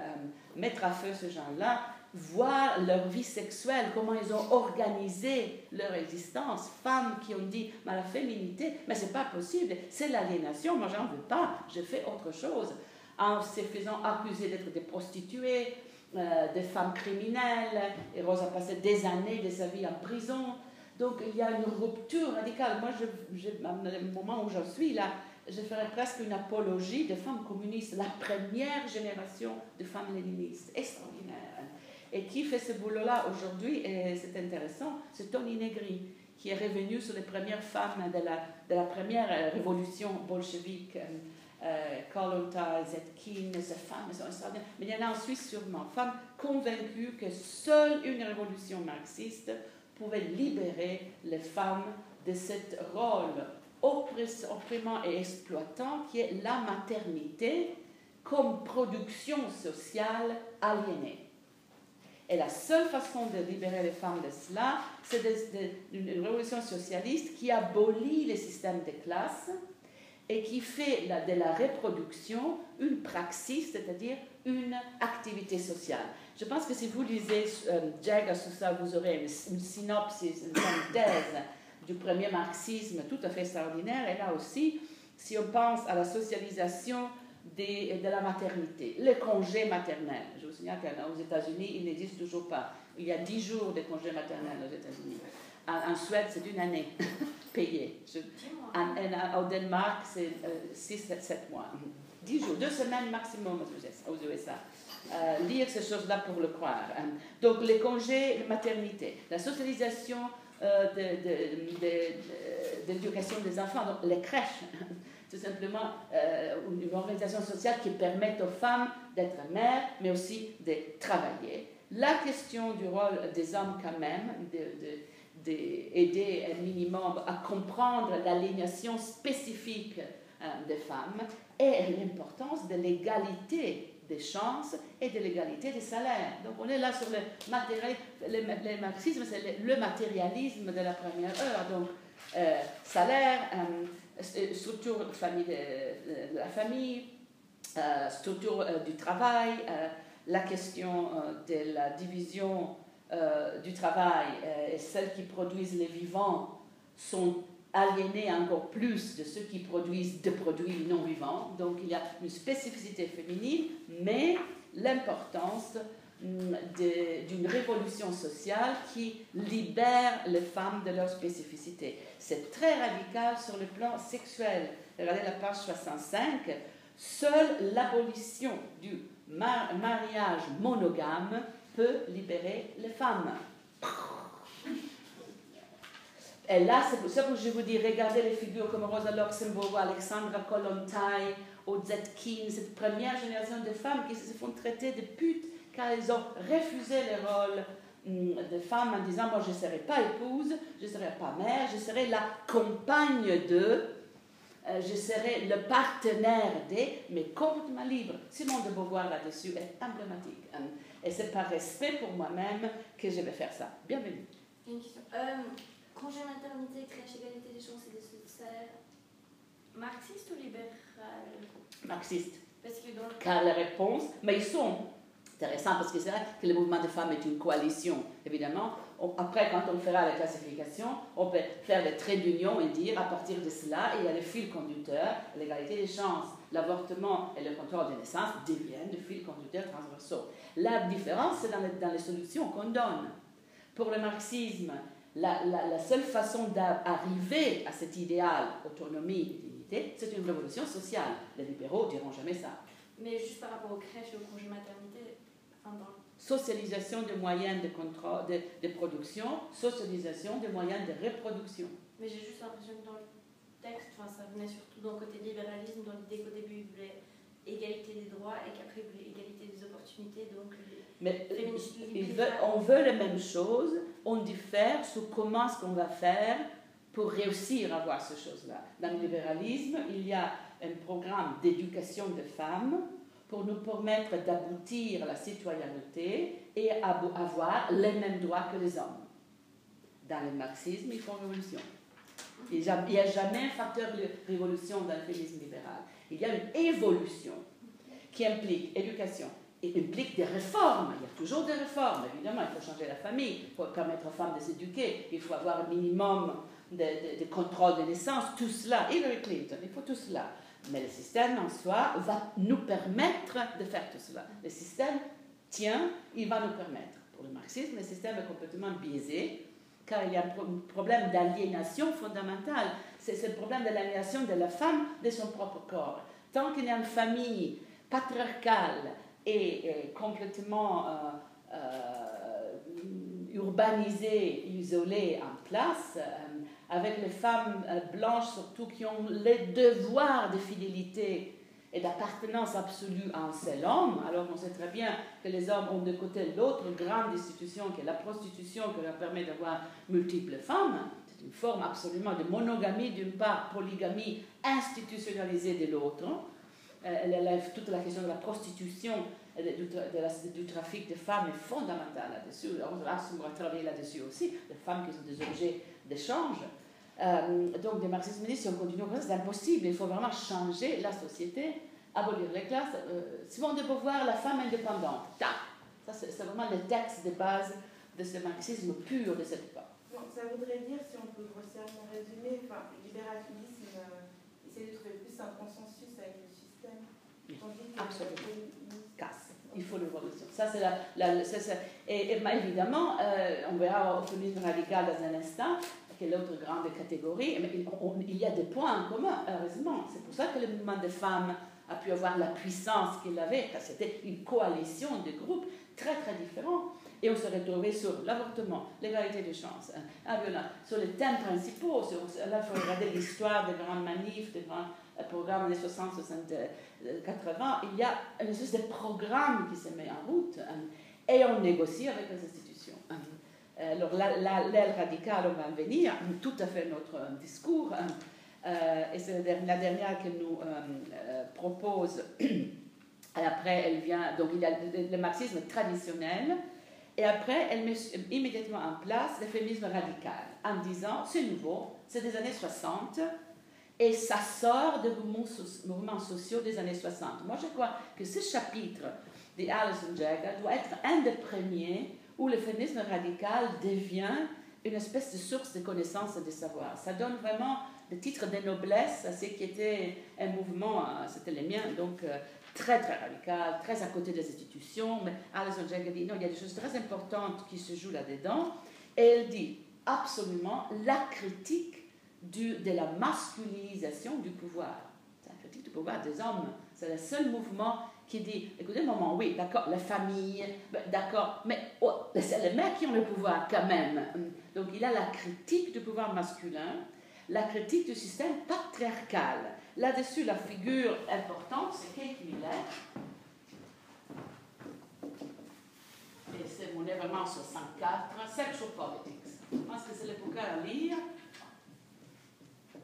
mettre à feu ce gens-là voir leur vie sexuelle, comment ils ont organisé leur existence. Femmes qui ont dit, mais la féminité, mais c'est pas possible, c'est l'aliénation, moi j'en veux pas, je fais autre chose. En se faisant accuser d'être des prostituées, euh, des femmes criminelles, et Rose a passé des années de sa vie en prison. Donc il y a une rupture radicale. Moi, je, je, le moment où j'en suis là, je ferais presque une apologie des femmes communistes, la première génération de femmes léninistes, extraordinaire. Et qui fait ce boulot-là aujourd'hui, et c'est intéressant, c'est Tony Negri, qui est revenu sur les premières femmes de la, première euh, révolution bolchevique. Euh, Kollontai, Zetkin, ces femmes. Mais il y en a en Suisse sûrement, femmes convaincues que seule une révolution marxiste pouvait libérer les femmes de ce rôle opprimant et exploitant qui est la maternité comme production sociale aliénée. Et la seule façon de libérer les femmes de cela, c'est une révolution socialiste qui abolit les systèmes de classe et qui fait de la reproduction une praxis, c'est-à-dire une activité sociale. Je pense que si vous lisez euh, ça, vous aurez une, synopsis, une synthèse du premier marxisme tout à fait extraordinaire. Et là aussi, si on pense à la socialisation de la maternité, le congé maternel. Je qu'aux États-Unis, il n'existe toujours pas. Il y a 10 jours de congé maternel aux États-Unis. En, Suède, c'est une année payée. au Danemark, c'est 6-7 euh, mois. 10 jours, 2 semaines maximum aux USA. Euh, lire ces choses-là pour le croire. Hein. Donc, les congés de maternité, la socialisation euh, de, l'éducation des enfants, donc les crèches tout simplement euh, une organisation sociale qui permette aux femmes d'être mères, mais aussi de travailler. La question du rôle des hommes quand même, de, d'aider un minimum à comprendre l'alignation spécifique euh, des femmes et l'importance de l'égalité des chances et de l'égalité des salaires. Donc on est là sur le, matériel, le, marxisme, c'est le, matérialisme de la première heure. Donc euh, salaire, euh, structure famille de, la famille, structure du travail, la question de la division du travail et celles qui produisent les vivants sont aliéner encore plus de ceux qui produisent des produits non vivants. Donc il y a une spécificité féminine, mais l'importance d'une révolution sociale qui libère les femmes de leur spécificité. C'est très radical sur le plan sexuel. Regardez la page 65. Seule l'abolition du mariage monogame peut libérer les femmes. Et là, c'est pour ça que je vous dis, regardez les figures comme Rosa Luxembourg ou Alexandra Kollontai ou Zetkin, cette première génération de femmes qui se font traiter de putes car elles ont refusé le rôle hum, de femmes en disant Moi, je ne serai pas épouse, je ne serai pas mère, je serai la compagne de, euh, je serai le partenaire des, mais complètement libre. Simone de Beauvoir là-dessus est emblématique. Hein. Et c'est par respect pour moi-même que je vais faire ça. Bienvenue. Une question. Euh, Congé maternité, crèche, égalité des chances et des salaires. Marxiste ou libéral? Marxiste. Parce que dans Car les réponses, mais ils sont intéressants parce que c'est vrai que le mouvement de femmes est une coalition, évidemment. après, quand on fera la classification, on peut faire des traits d'union et dire à partir de cela, il y a le fil conducteur, l'égalité des chances. L'avortement et le contrôle des naissances deviennent des fils conducteurs transversaux. La différence, c'est dans, les solutions qu'on donne. Pour le marxisme, la, seule façon d'arriver à cet idéal, autonomie et dignité, c'est une révolution sociale. Les libéraux diront jamais ça. Mais juste par rapport aux crèches et au congé maternité, Socialisation des moyens de, contrôle, de, production, socialisation des moyens de reproduction. Mais j'ai juste l'impression que dans le texte, ça venait surtout dans le côté libéralisme, dans l'idée qu'au début, il voulait égalité des droits et qu'après, il voulait égalité des opportunités. Donc, mais on veut les mêmes choses, on diffère sur comment ce qu'on va faire pour réussir à avoir ces choses-là. Dans le libéralisme, il y a un programme d'éducation des femmes pour nous permettre d'aboutir à la citoyenneté et à avoir les mêmes droits que les hommes. Dans le marxisme, il faut révolution. Il n'y a jamais un facteur de révolution dans le féminisme libéral. Il y a une évolution qui implique éducation, implique des réformes. Il y a toujours des réformes, évidemment. Il faut changer la famille, il faut permettre aux femmes de s'éduquer, il faut avoir un minimum de, contrôle de naissance, tout cela. Hillary Clinton, il faut tout cela. Mais le système en soi va nous permettre de faire tout cela. Le système tient, il va nous permettre. Pour le marxisme, le système est complètement biaisé, car il y a un problème d'aliénation fondamentale. C'est le problème de l'aliénation de la femme de son propre corps. Tant qu'il y a une famille patriarcale, est, complètement euh, euh, urbanisée, isolée en place, euh, avec les femmes blanches surtout qui ont les devoirs de fidélité et d'appartenance absolue à un seul homme. Alors on sait très bien que les hommes ont de côté l'autre grande institution qui est la prostitution qui leur permet d'avoir multiples femmes. C'est une forme absolument de monogamie d'une part, polygamie institutionnalisée de l'autre élève toute la question de la prostitution, du, du trafic de femmes est fondamentale là-dessus. On va travailler là-dessus aussi, les femmes qui sont des objets d'échange. Euh, donc, des marxistes si on continue comme ça, c'est impossible. Il faut vraiment changer la société, abolir les classes. Euh, Simone de Beauvoir, la femme indépendante. Ça, c'est vraiment le texte de base de ce marxisme pur de cette époque. Donc, ça voudrait dire, si on peut grossièrement résumer, enfin, le libéralisme euh, essaie de trouver plus un consensus avec le Absolument. Casse. Il faut le voir Ça, c'est la, la, et, évidemment, euh, on verra au féminisme radical dans un instant, qui est l'autre grande catégorie, mais il, y a des points en commun, heureusement. C'est pour ça que le mouvement des femmes a pu avoir la puissance qu'il avait, parce que c'était une coalition de groupes très très différents. Et on se retrouvait sur l'avortement, l'égalité des chances, hein, sur les thèmes principaux. Là, il faut regarder l'histoire des grandes manifs, des grands programmes des 60, 60, 80. Il y a une espèce de programme qui se met en route hein, et on négocie avec les institutions. Hein. Euh, alors l'aile radicale, on va en venir, tout à fait notre discours. et c'est la dernière qu'elle nous propose. Et après, elle vient, donc il y a le marxisme traditionnel, et après, elle met immédiatement en place le radical, en disant, c'est nouveau, c'est des années 60, et ça sort des mouvements, sociaux des années 60. Moi, je crois que ce chapitre de Alison Jagger doit être un des premiers où le féminisme radical devient une espèce de source de connaissances et de savoir. Ça donne vraiment le titre de noblesse à ce qui était un mouvement, euh, c'était les miens, donc euh, très très radical, très à côté des institutions. Mais Alison Jagger dit non, il y a des choses très importantes qui se jouent là-dedans. Et elle dit absolument la critique du, de la masculinisation du pouvoir. C'est la critique du pouvoir des hommes. C'est le seul mouvement qui dit, écoutez, moment, oui, d'accord, la famille, ben, d'accord, mais oh, c'est les mecs qui ont le pouvoir quand même. Donc il a la critique du pouvoir masculin, la critique du système patriarcal. Là-dessus, la figure importante, c'est Kate Miller. Et c'est mon événement 64, Sexual Politics. Je pense que c'est le bouquin à lire.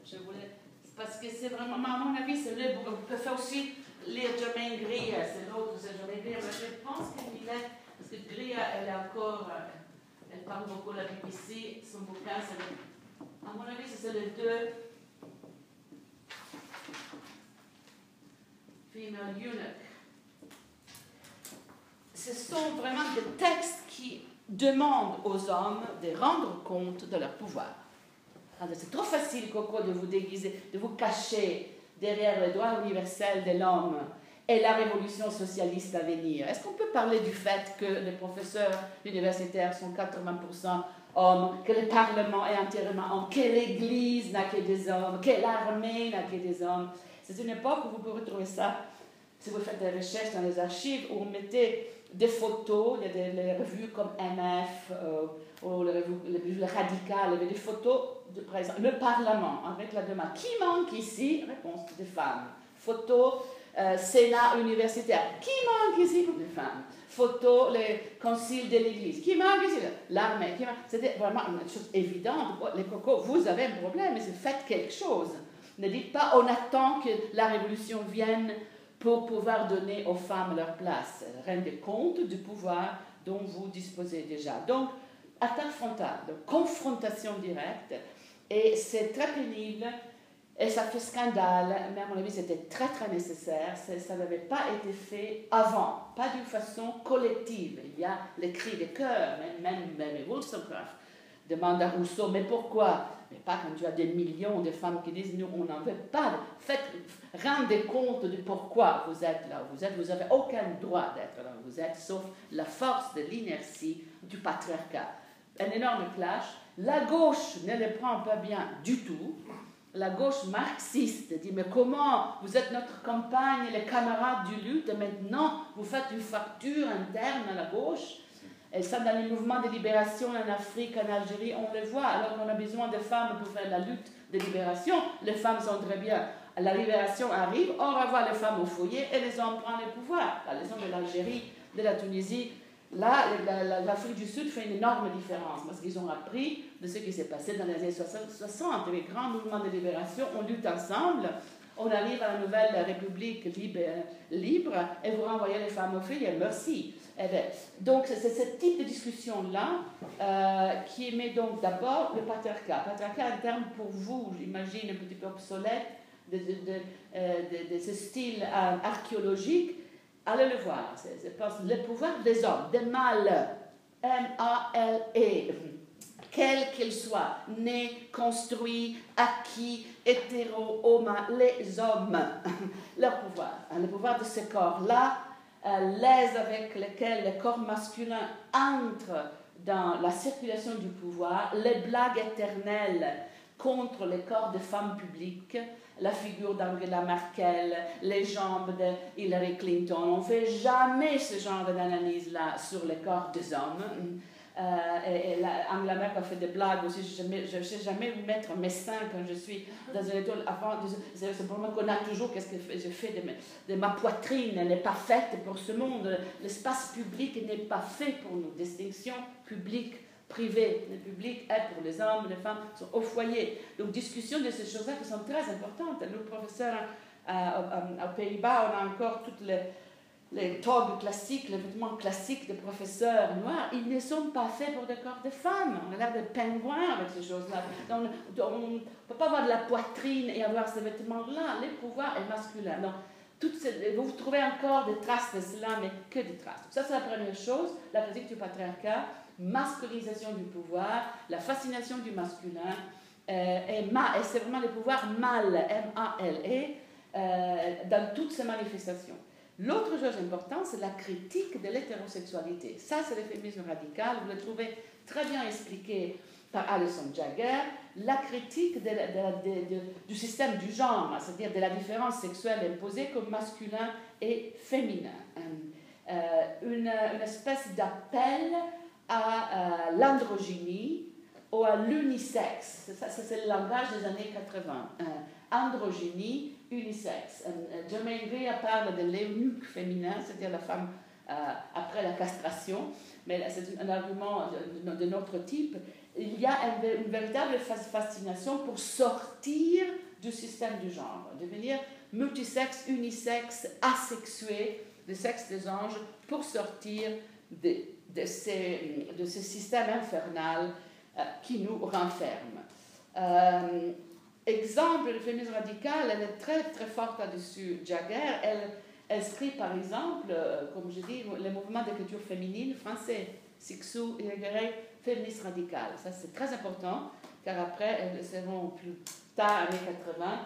Je voulais, parce que c'est vraiment, à mon avis, c'est le bouquin. Vous pouvez faire aussi lire Germaine Greer, c'est l'autre, c'est Germaine Greer. Mais je pense que Miller, parce que Greer, elle est encore, euh, elle parle beaucoup de la BBC, son bouquin, c'est à mon avis, c'est les deux female eunuch. Ce sont vraiment des textes qui demandent aux hommes de rendre compte de leur pouvoir. C'est trop facile, Coco, de vous déguiser, de vous cacher derrière le droit universel de l'homme et la révolution socialiste à venir. Est-ce qu'on peut parler du fait que les professeurs universitaires sont 80% hommes, que le Parlement est entièrement homme, que l'Église n'a que des hommes, que l'armée n'a que des hommes? C'est une époque où vous pouvez trouver ça, si vous faites des recherches dans les archives, où vous mettez des photos, il y a des revues comme MF, euh, ou les revues, radicales, il y avait des photos de, par exemple, le Parlement, avec la demande. Qui manque ici? Réponse des femmes. Photos euh, Sénat universitaire. Qui manque ici? Des femmes photo, les conciles de l'Église. Qui manque ici? L'armée. C'était vraiment une chose évidente. Les cocos, vous avez un problème, mais faites quelque chose. Ne dites pas on attend que la révolution vienne pour pouvoir donner aux femmes leur place. Rendez compte du pouvoir dont vous disposez déjà. Donc, attaque frontale, confrontation directe, et c'est très pénible et ça fait scandale, mais à mon avis, c'était très très nécessaire. Ça n'avait pas été fait avant, pas d'une façon collective. Il y a les cris de cœur, même, même, Wollstonecraft demande à Rousseau, mais pourquoi Mais pas quand tu as des millions de femmes qui disent, nous, on n'en veut pas. Faites, rendez compte de pourquoi vous êtes là où vous êtes. Vous n'avez aucun droit d'être là où vous êtes, sauf la force de l'inertie du patriarcat. Un énorme clash. La gauche ne le prend pas bien du tout la gauche marxiste dit mais comment vous êtes notre campagne, les camarades du lutte, et maintenant vous faites une facture interne à la gauche? Et ça, dans les mouvements de libération en Afrique, en Algérie, on le voit. Alors qu'on a besoin de femmes pour faire la lutte de libération, les femmes sont très bien. La libération arrive, on revoit les femmes au foyer et les hommes prennent le pouvoir. La leçon de l'Algérie, de la Tunisie, Là, l'Afrique du Sud fait une énorme différence parce qu'ils ont appris de ce qui s'est passé dans les années 60. Les grands mouvements de libération, on lutte ensemble. On arrive à la nouvelle République libre, et vous renvoyez les femmes au et merci. Donc, c'est ce type de discussion-là euh, qui met donc d'abord le patriarcat. Patriarcat, un terme pour vous, j'imagine, un petit peu obsolète, de, euh, ce style euh, archéologique Allez le voir. C'est, le pouvoir des hommes, des mâles. M-A-L-E. Quel qu'il soit, né, construit, acquis, hétéro, homo, les hommes. Leur pouvoir, hein, le pouvoir de ce corps-là, l'aise avec lequel le corps masculin entre dans la circulation du pouvoir, les blagues éternelles contre les corps de femmes publiques, la figure d'Angela Merkel, les jambes de Hillary Clinton. On ne fait jamais ce genre d'analyse-là sur le corps des hommes. Euh, et, Angela Merkel fait des blagues aussi. Je ne sais jamais mettre mes seins quand je suis dans une étoile. Avant, c'est pour moi qu'on a toujours qu'est-ce que je fais de, ma poitrine. Elle n'est pas faite pour ce monde. L'espace public n'est pas fait pour nous. Distinction publique privé, le public est pour les hommes, les femmes sont au foyer. Donc, discussion de ces choses-là qui sont très importantes. Nous, professeurs, euh, aux Pays-Bas, on a encore toutes les, les togs classiques, les vêtements classiques des professeurs noirs, ils ne sont pas faits pour des corps de femmes. On a l'air de pingouins avec ces choses-là. on ne peut pas avoir de la poitrine et avoir ces vêtements-là. Le pouvoir est masculin. Donc, vous trouvez encore des traces de cela, mais que des traces. Ça, c'est la première chose, la critique du patriarcat, masculinisation du pouvoir, la fascination du masculin, euh, et, c'est vraiment le pouvoir mâle, M-A-L-E, euh, dans toutes ces manifestations. L'autre chose importante, c'est la critique de l'hétérosexualité. Ça, c'est le féminisme radical. Vous le trouvez très bien expliqué par Alison Jagger. La critique du système du genre, c'est-à-dire de la différence sexuelle imposée comme masculin et féminin. Euh, une, espèce d'appel à, l'androgynie ou à l'unisexe. C'est le langage des années 80. Euh, androgynie, unisexe. Germaine Greer parle de l'eunuque féminin, c'est-à-dire la femme euh, après la castration, mais c'est un argument de, notre type. Il y a une, véritable fascination pour sortir du système du genre, devenir multisexe, unisexe, asexué, le sexe des anges, pour sortir de, de, de ce système infernal euh, qui nous renferme. Euh, exemple, le féminisme radical, elle est très très forte là-dessus. Jagger, elle inscrit par exemple, euh, comme je dis, le mouvement d'écriture féminine français, Sixou et féministe radical. Ça c'est très important, car après, elles seront plus tard, années 80,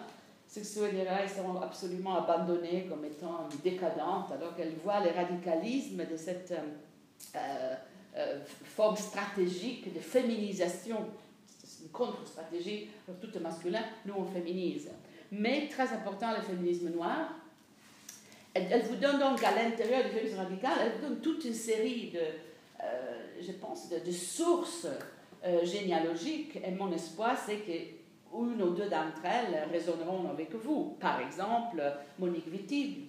Sixou et seront absolument abandonnées comme étant décadentes, alors qu'elles voient le radicalisme de cette euh, euh, forme stratégique de féminisation contre-stratégie, tout est masculin, nous on féminise. Mais très important, le féminisme noir. Elle, vous donne donc à l'intérieur du féminisme radical, elle vous donne toute une série de, euh, je pense, de, sources euh, généalogiques. Et mon espoir, c'est que une ou deux d'entre elles résonneront avec vous. Par exemple, Monique Wittig,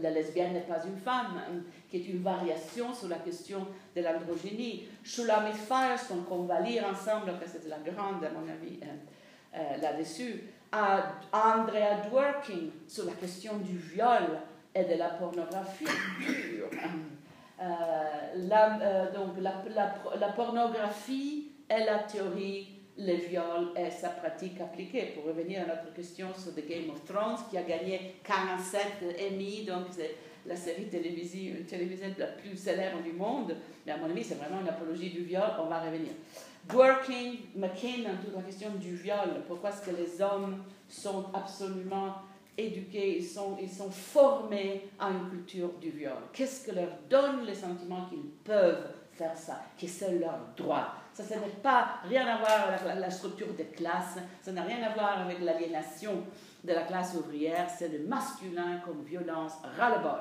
la, lesbienne n'est pas une femme, hein, qui est une variation sur la question de l'androgynie. Shulamit Firestone, qu'on va lire ensemble, que c'est la grande, à mon avis, hein, euh, là-dessus. Andrea Dworkin, sur la question du viol et de la pornographie euh, la, euh, donc la, la pornographie est la théorie le viol et sa pratique appliquée. Pour revenir à notre question sur The Game of Thrones, qui a gagné 47 Emmy, donc c'est la série télévisée, la plus célèbre du monde. Mais à mon avis, c'est vraiment une apologie du viol. On va revenir. Dworkin, McKinnon, toute la question du viol. Pourquoi est-ce que les hommes sont absolument éduqués, ils sont, ils sont formés à une culture du viol? Qu'est-ce que leur donne le sentiment qu'ils peuvent faire ça, que c'est leur droit? Ça, ça n'a pas rien à voir avec la, structure des classes, ça n'a rien à voir avec l'aliénation de la classe ouvrière, c'est le masculin comme violence, ras-le-bol.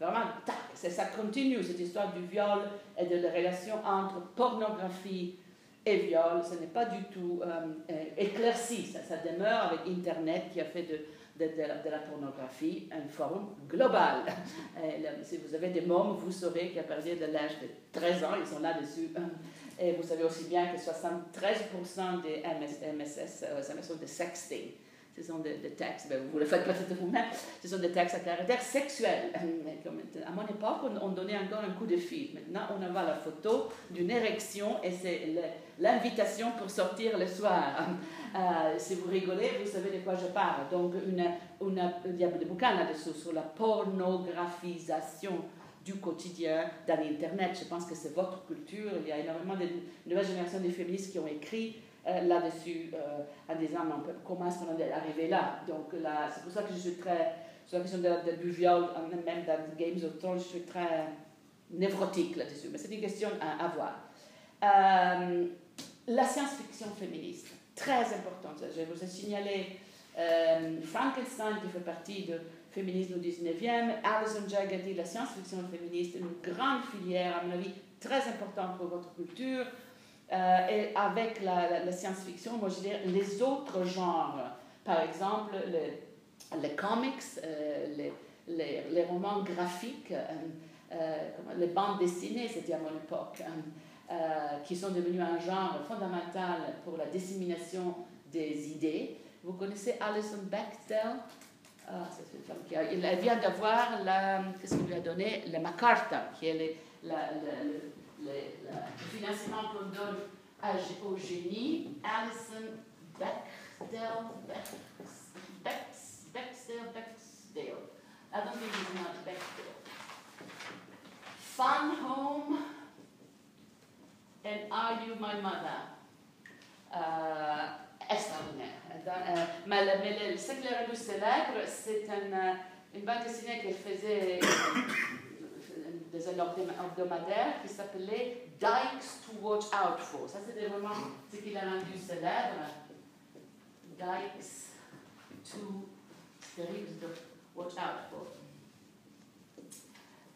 Vraiment, tac, ça continue, cette histoire du viol et de la relation entre pornographie et viol, ce n'est pas du tout euh, éclairci, ça, demeure avec Internet qui a fait de, de, de, la, pornographie un forum global. si vous avez des mômes, vous saurez qu'à partir de l'âge de 13 ans, ils sont là-dessus. Et vous savez aussi bien que 73% des MSS, euh, sont des sexting. Ce sont des, textes, ben, vous le faites peut-être vous-même, ce sont des textes à caractère sexuel. À mon époque, on, donnait encore un coup de fil. Maintenant, on envoie la photo d'une érection et c'est l'invitation pour sortir le soir. Euh, si vous rigolez, vous savez de quoi je parle. Donc, une, il y a des bouquins là-dessous sur la pornographisation du quotidien dans l'Internet. Je pense que c'est votre culture. Il y a énormément de nouvelles générations de féministes qui ont écrit euh, là-dessus euh, en disant comment est-ce qu'on est arrivé là? Donc là, c'est pour ça que je suis très, sur la question de, du viol, même dans Games of Thrones, je suis très névrotique là-dessus. Mais c'est une question à, voir. Euh, la science-fiction féministe, très importante. Je vous ai signalé Frankenstein qui fait partie de féminisme au 19e. Alison Jagger dit la science-fiction féministe, une grande filière, à mon avis, très importante pour votre culture. Euh, et avec la, science-fiction, moi je dirais les autres genres. Par exemple, les, comics, euh, les, romans graphiques, les bandes dessinées, c'était à mon époque, qui sont devenues un genre fondamental pour la dissémination des idées. Vous connaissez Alison Bechdel? Ah, c'est une femme qui a, elle vient d'avoir la, qu'est-ce qu'il lui a donné? La Macarta, qui est le, financement qu'on donne au génie. Alison Bechdel, Bechdel, Bechdel. I don't think it's not Bechdel. Fun Home and Are You My Mother? Uh, extraordinaire. Euh, mais, le, ce qui le célèbre, c'est une, euh, bande dessinée qu'elle faisait euh, des hebdomadaires qui s'appelait Dykes to Watch Out For. Ça, c'était vraiment ce qui l'a rendu célèbre. Dykes to Watch Out For.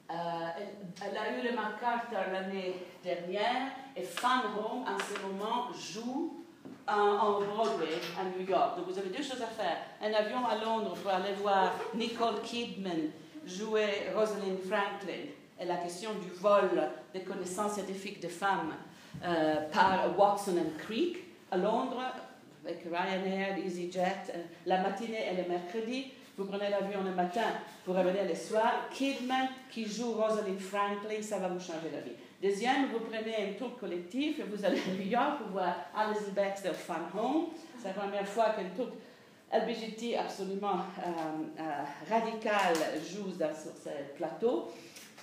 elle, a eu le MacArthur l'année dernière et Fan Home, en ce moment, joue en, Broadway à New York. Donc vous avez deux choses à faire. Un avion à Londres pour aller voir Nicole Kidman jouer Rosalind Franklin et la question du vol des connaissances scientifiques des femmes euh, par Watson and Creek à Londres avec Ryanair, EasyJet. Euh, la matinée et le mercredi, vous prenez l'avion le matin pour revenir le soir. Kidman qui joue Rosalind Franklin, ça va vous changer la vie. Deuxième, vous prenez un tour collectif et vous allez à New York pour voir Alison Baxter Fan Home. C'est la première fois qu'un tour LGBT absolument euh, euh, radical joue sur ce plateau.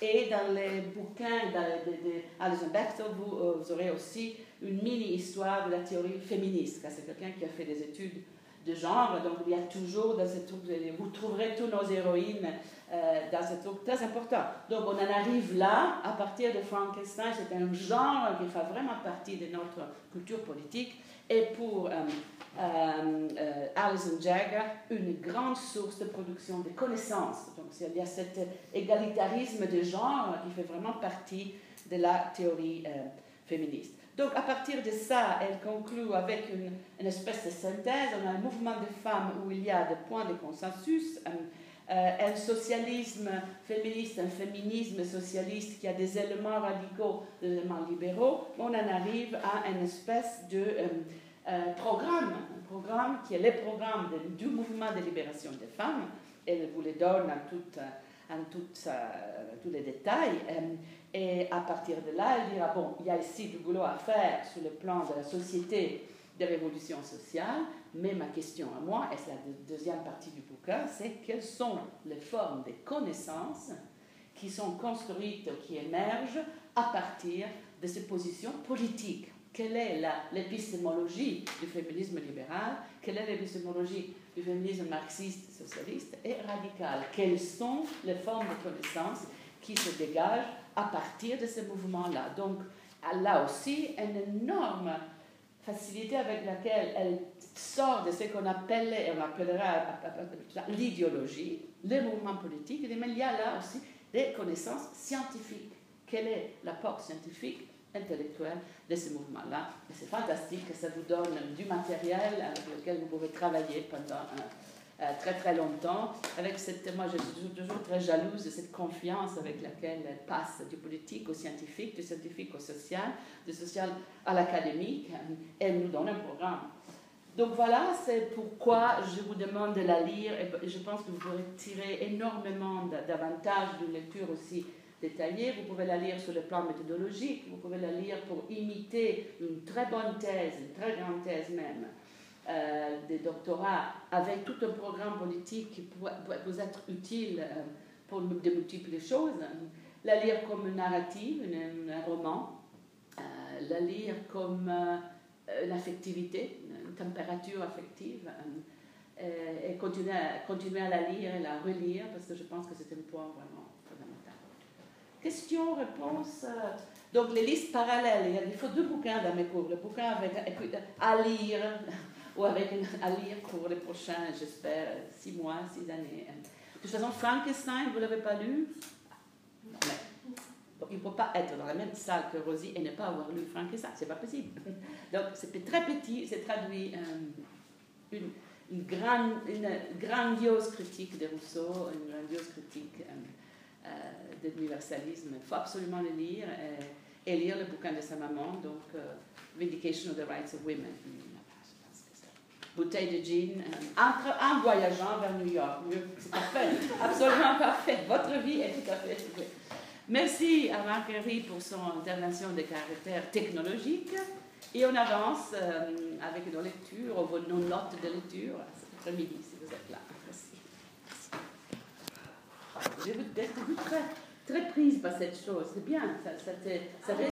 Et dans les bouquins d'Alison Baxter, vous, euh, vous, aurez aussi une mini-histoire de la théorie féministe, c'est quelqu'un qui a fait des études de genre. Donc il y a toujours dans ce truc, vous trouverez tous nos héroïnes dans ce truc très important. Donc on en arrive là, à partir de Frankenstein, c'est un genre qui fait vraiment partie de notre culture politique. Et pour euh, euh, Alison Jagger, une grande source de production de connaissances. Donc il y a cet égalitarisme de genre qui fait vraiment partie de la théorie féministe. Donc, à partir de ça, elle conclut avec une, espèce de synthèse. On a un mouvement de femmes où il y a des points de consensus, euh, socialisme féministe, un féminisme socialiste qui a des éléments radicaux, des éléments libéraux. On en arrive à une espèce de euh, euh, programme, un programme qui est le programme du mouvement de libération des femmes. Elle vous le donne en, tout, en tous les détails. Et à partir de là, elle dira, bon, il y a ici du boulot à faire sur le plan de la société des révolutions sociales, mais ma question à moi, et c'est la deuxième partie du bouquin, c'est quelles sont les formes des connaissances qui sont construites, qui émergent à partir de ces positions politiques? Quelle est l'épistémologie du féminisme libéral? Quelle est l'épistémologie du féminisme marxiste, socialiste et radical? Quelles sont les formes de connaissances qui se dégagent à partir de ce mouvement-là. Donc, a aussi une énorme facilité avec laquelle elle sort de ce qu'on appelait, et on appellera l'idéologie, le mouvement politique, mais il y a là aussi des connaissances scientifiques. Quel est l'apport scientifique, intellectuel de ce mouvement-là? C'est fantastique, ça vous donne du matériel avec lequel vous pouvez travailler pendant euh, très très longtemps. Avec cette, moi, je suis toujours très jalouse de cette confiance avec laquelle elle passe du politique au scientifique, du scientifique au social, du social à l'académique. Elle nous donne un programme. Donc voilà, c'est pourquoi je vous demande de la lire et je pense que vous pourrez tirer énormément d'avantages d'une lecture aussi détaillée. Vous pouvez la lire sur le plan méthodologique, vous pouvez la lire pour imiter une très bonne thèse, une très grande thèse même euh, des doctorats avec tout un programme politique qui pourrait vous être utile euh, pour de multiples choses. La lire comme une narrative, un, roman, euh, la lire comme une affectivité, une température affective, et continuer à, continuer à la lire et la relire parce que je pense que c'est un point vraiment fondamental. Question, réponse. Donc, les listes parallèles, il faut deux bouquins dans mes cours. Le bouquin avec, à lire, ou avec à lire pour les prochains, j'espère, six mois, six années. De toute façon, Frankenstein, vous ne l'avez pas lu? Donc, il ne peut pas être dans la même salle que Rosie et ne pas avoir lu Frankenstein, c'est pas possible. Donc, c'était très petit, c'est traduit euh, une, grande, une grandiose critique de Rousseau, une grandiose critique euh, euh, d'universalisme. Il faut absolument le lire et, et, lire le bouquin de sa maman, donc Vindication of the Rights of Women. Bouteille de gin, en, en voyageant vers New York. C'est parfait, absolument parfait. Votre vie est tout à fait. Merci à Marguerite pour son intervention de caractère technologique. Et on avance euh, avec nos lectures, nos notes de lecture cet après-midi, si vous êtes là. Merci. Je vous, très, très prise par cette chose. C'est bien. Ça, ça, ça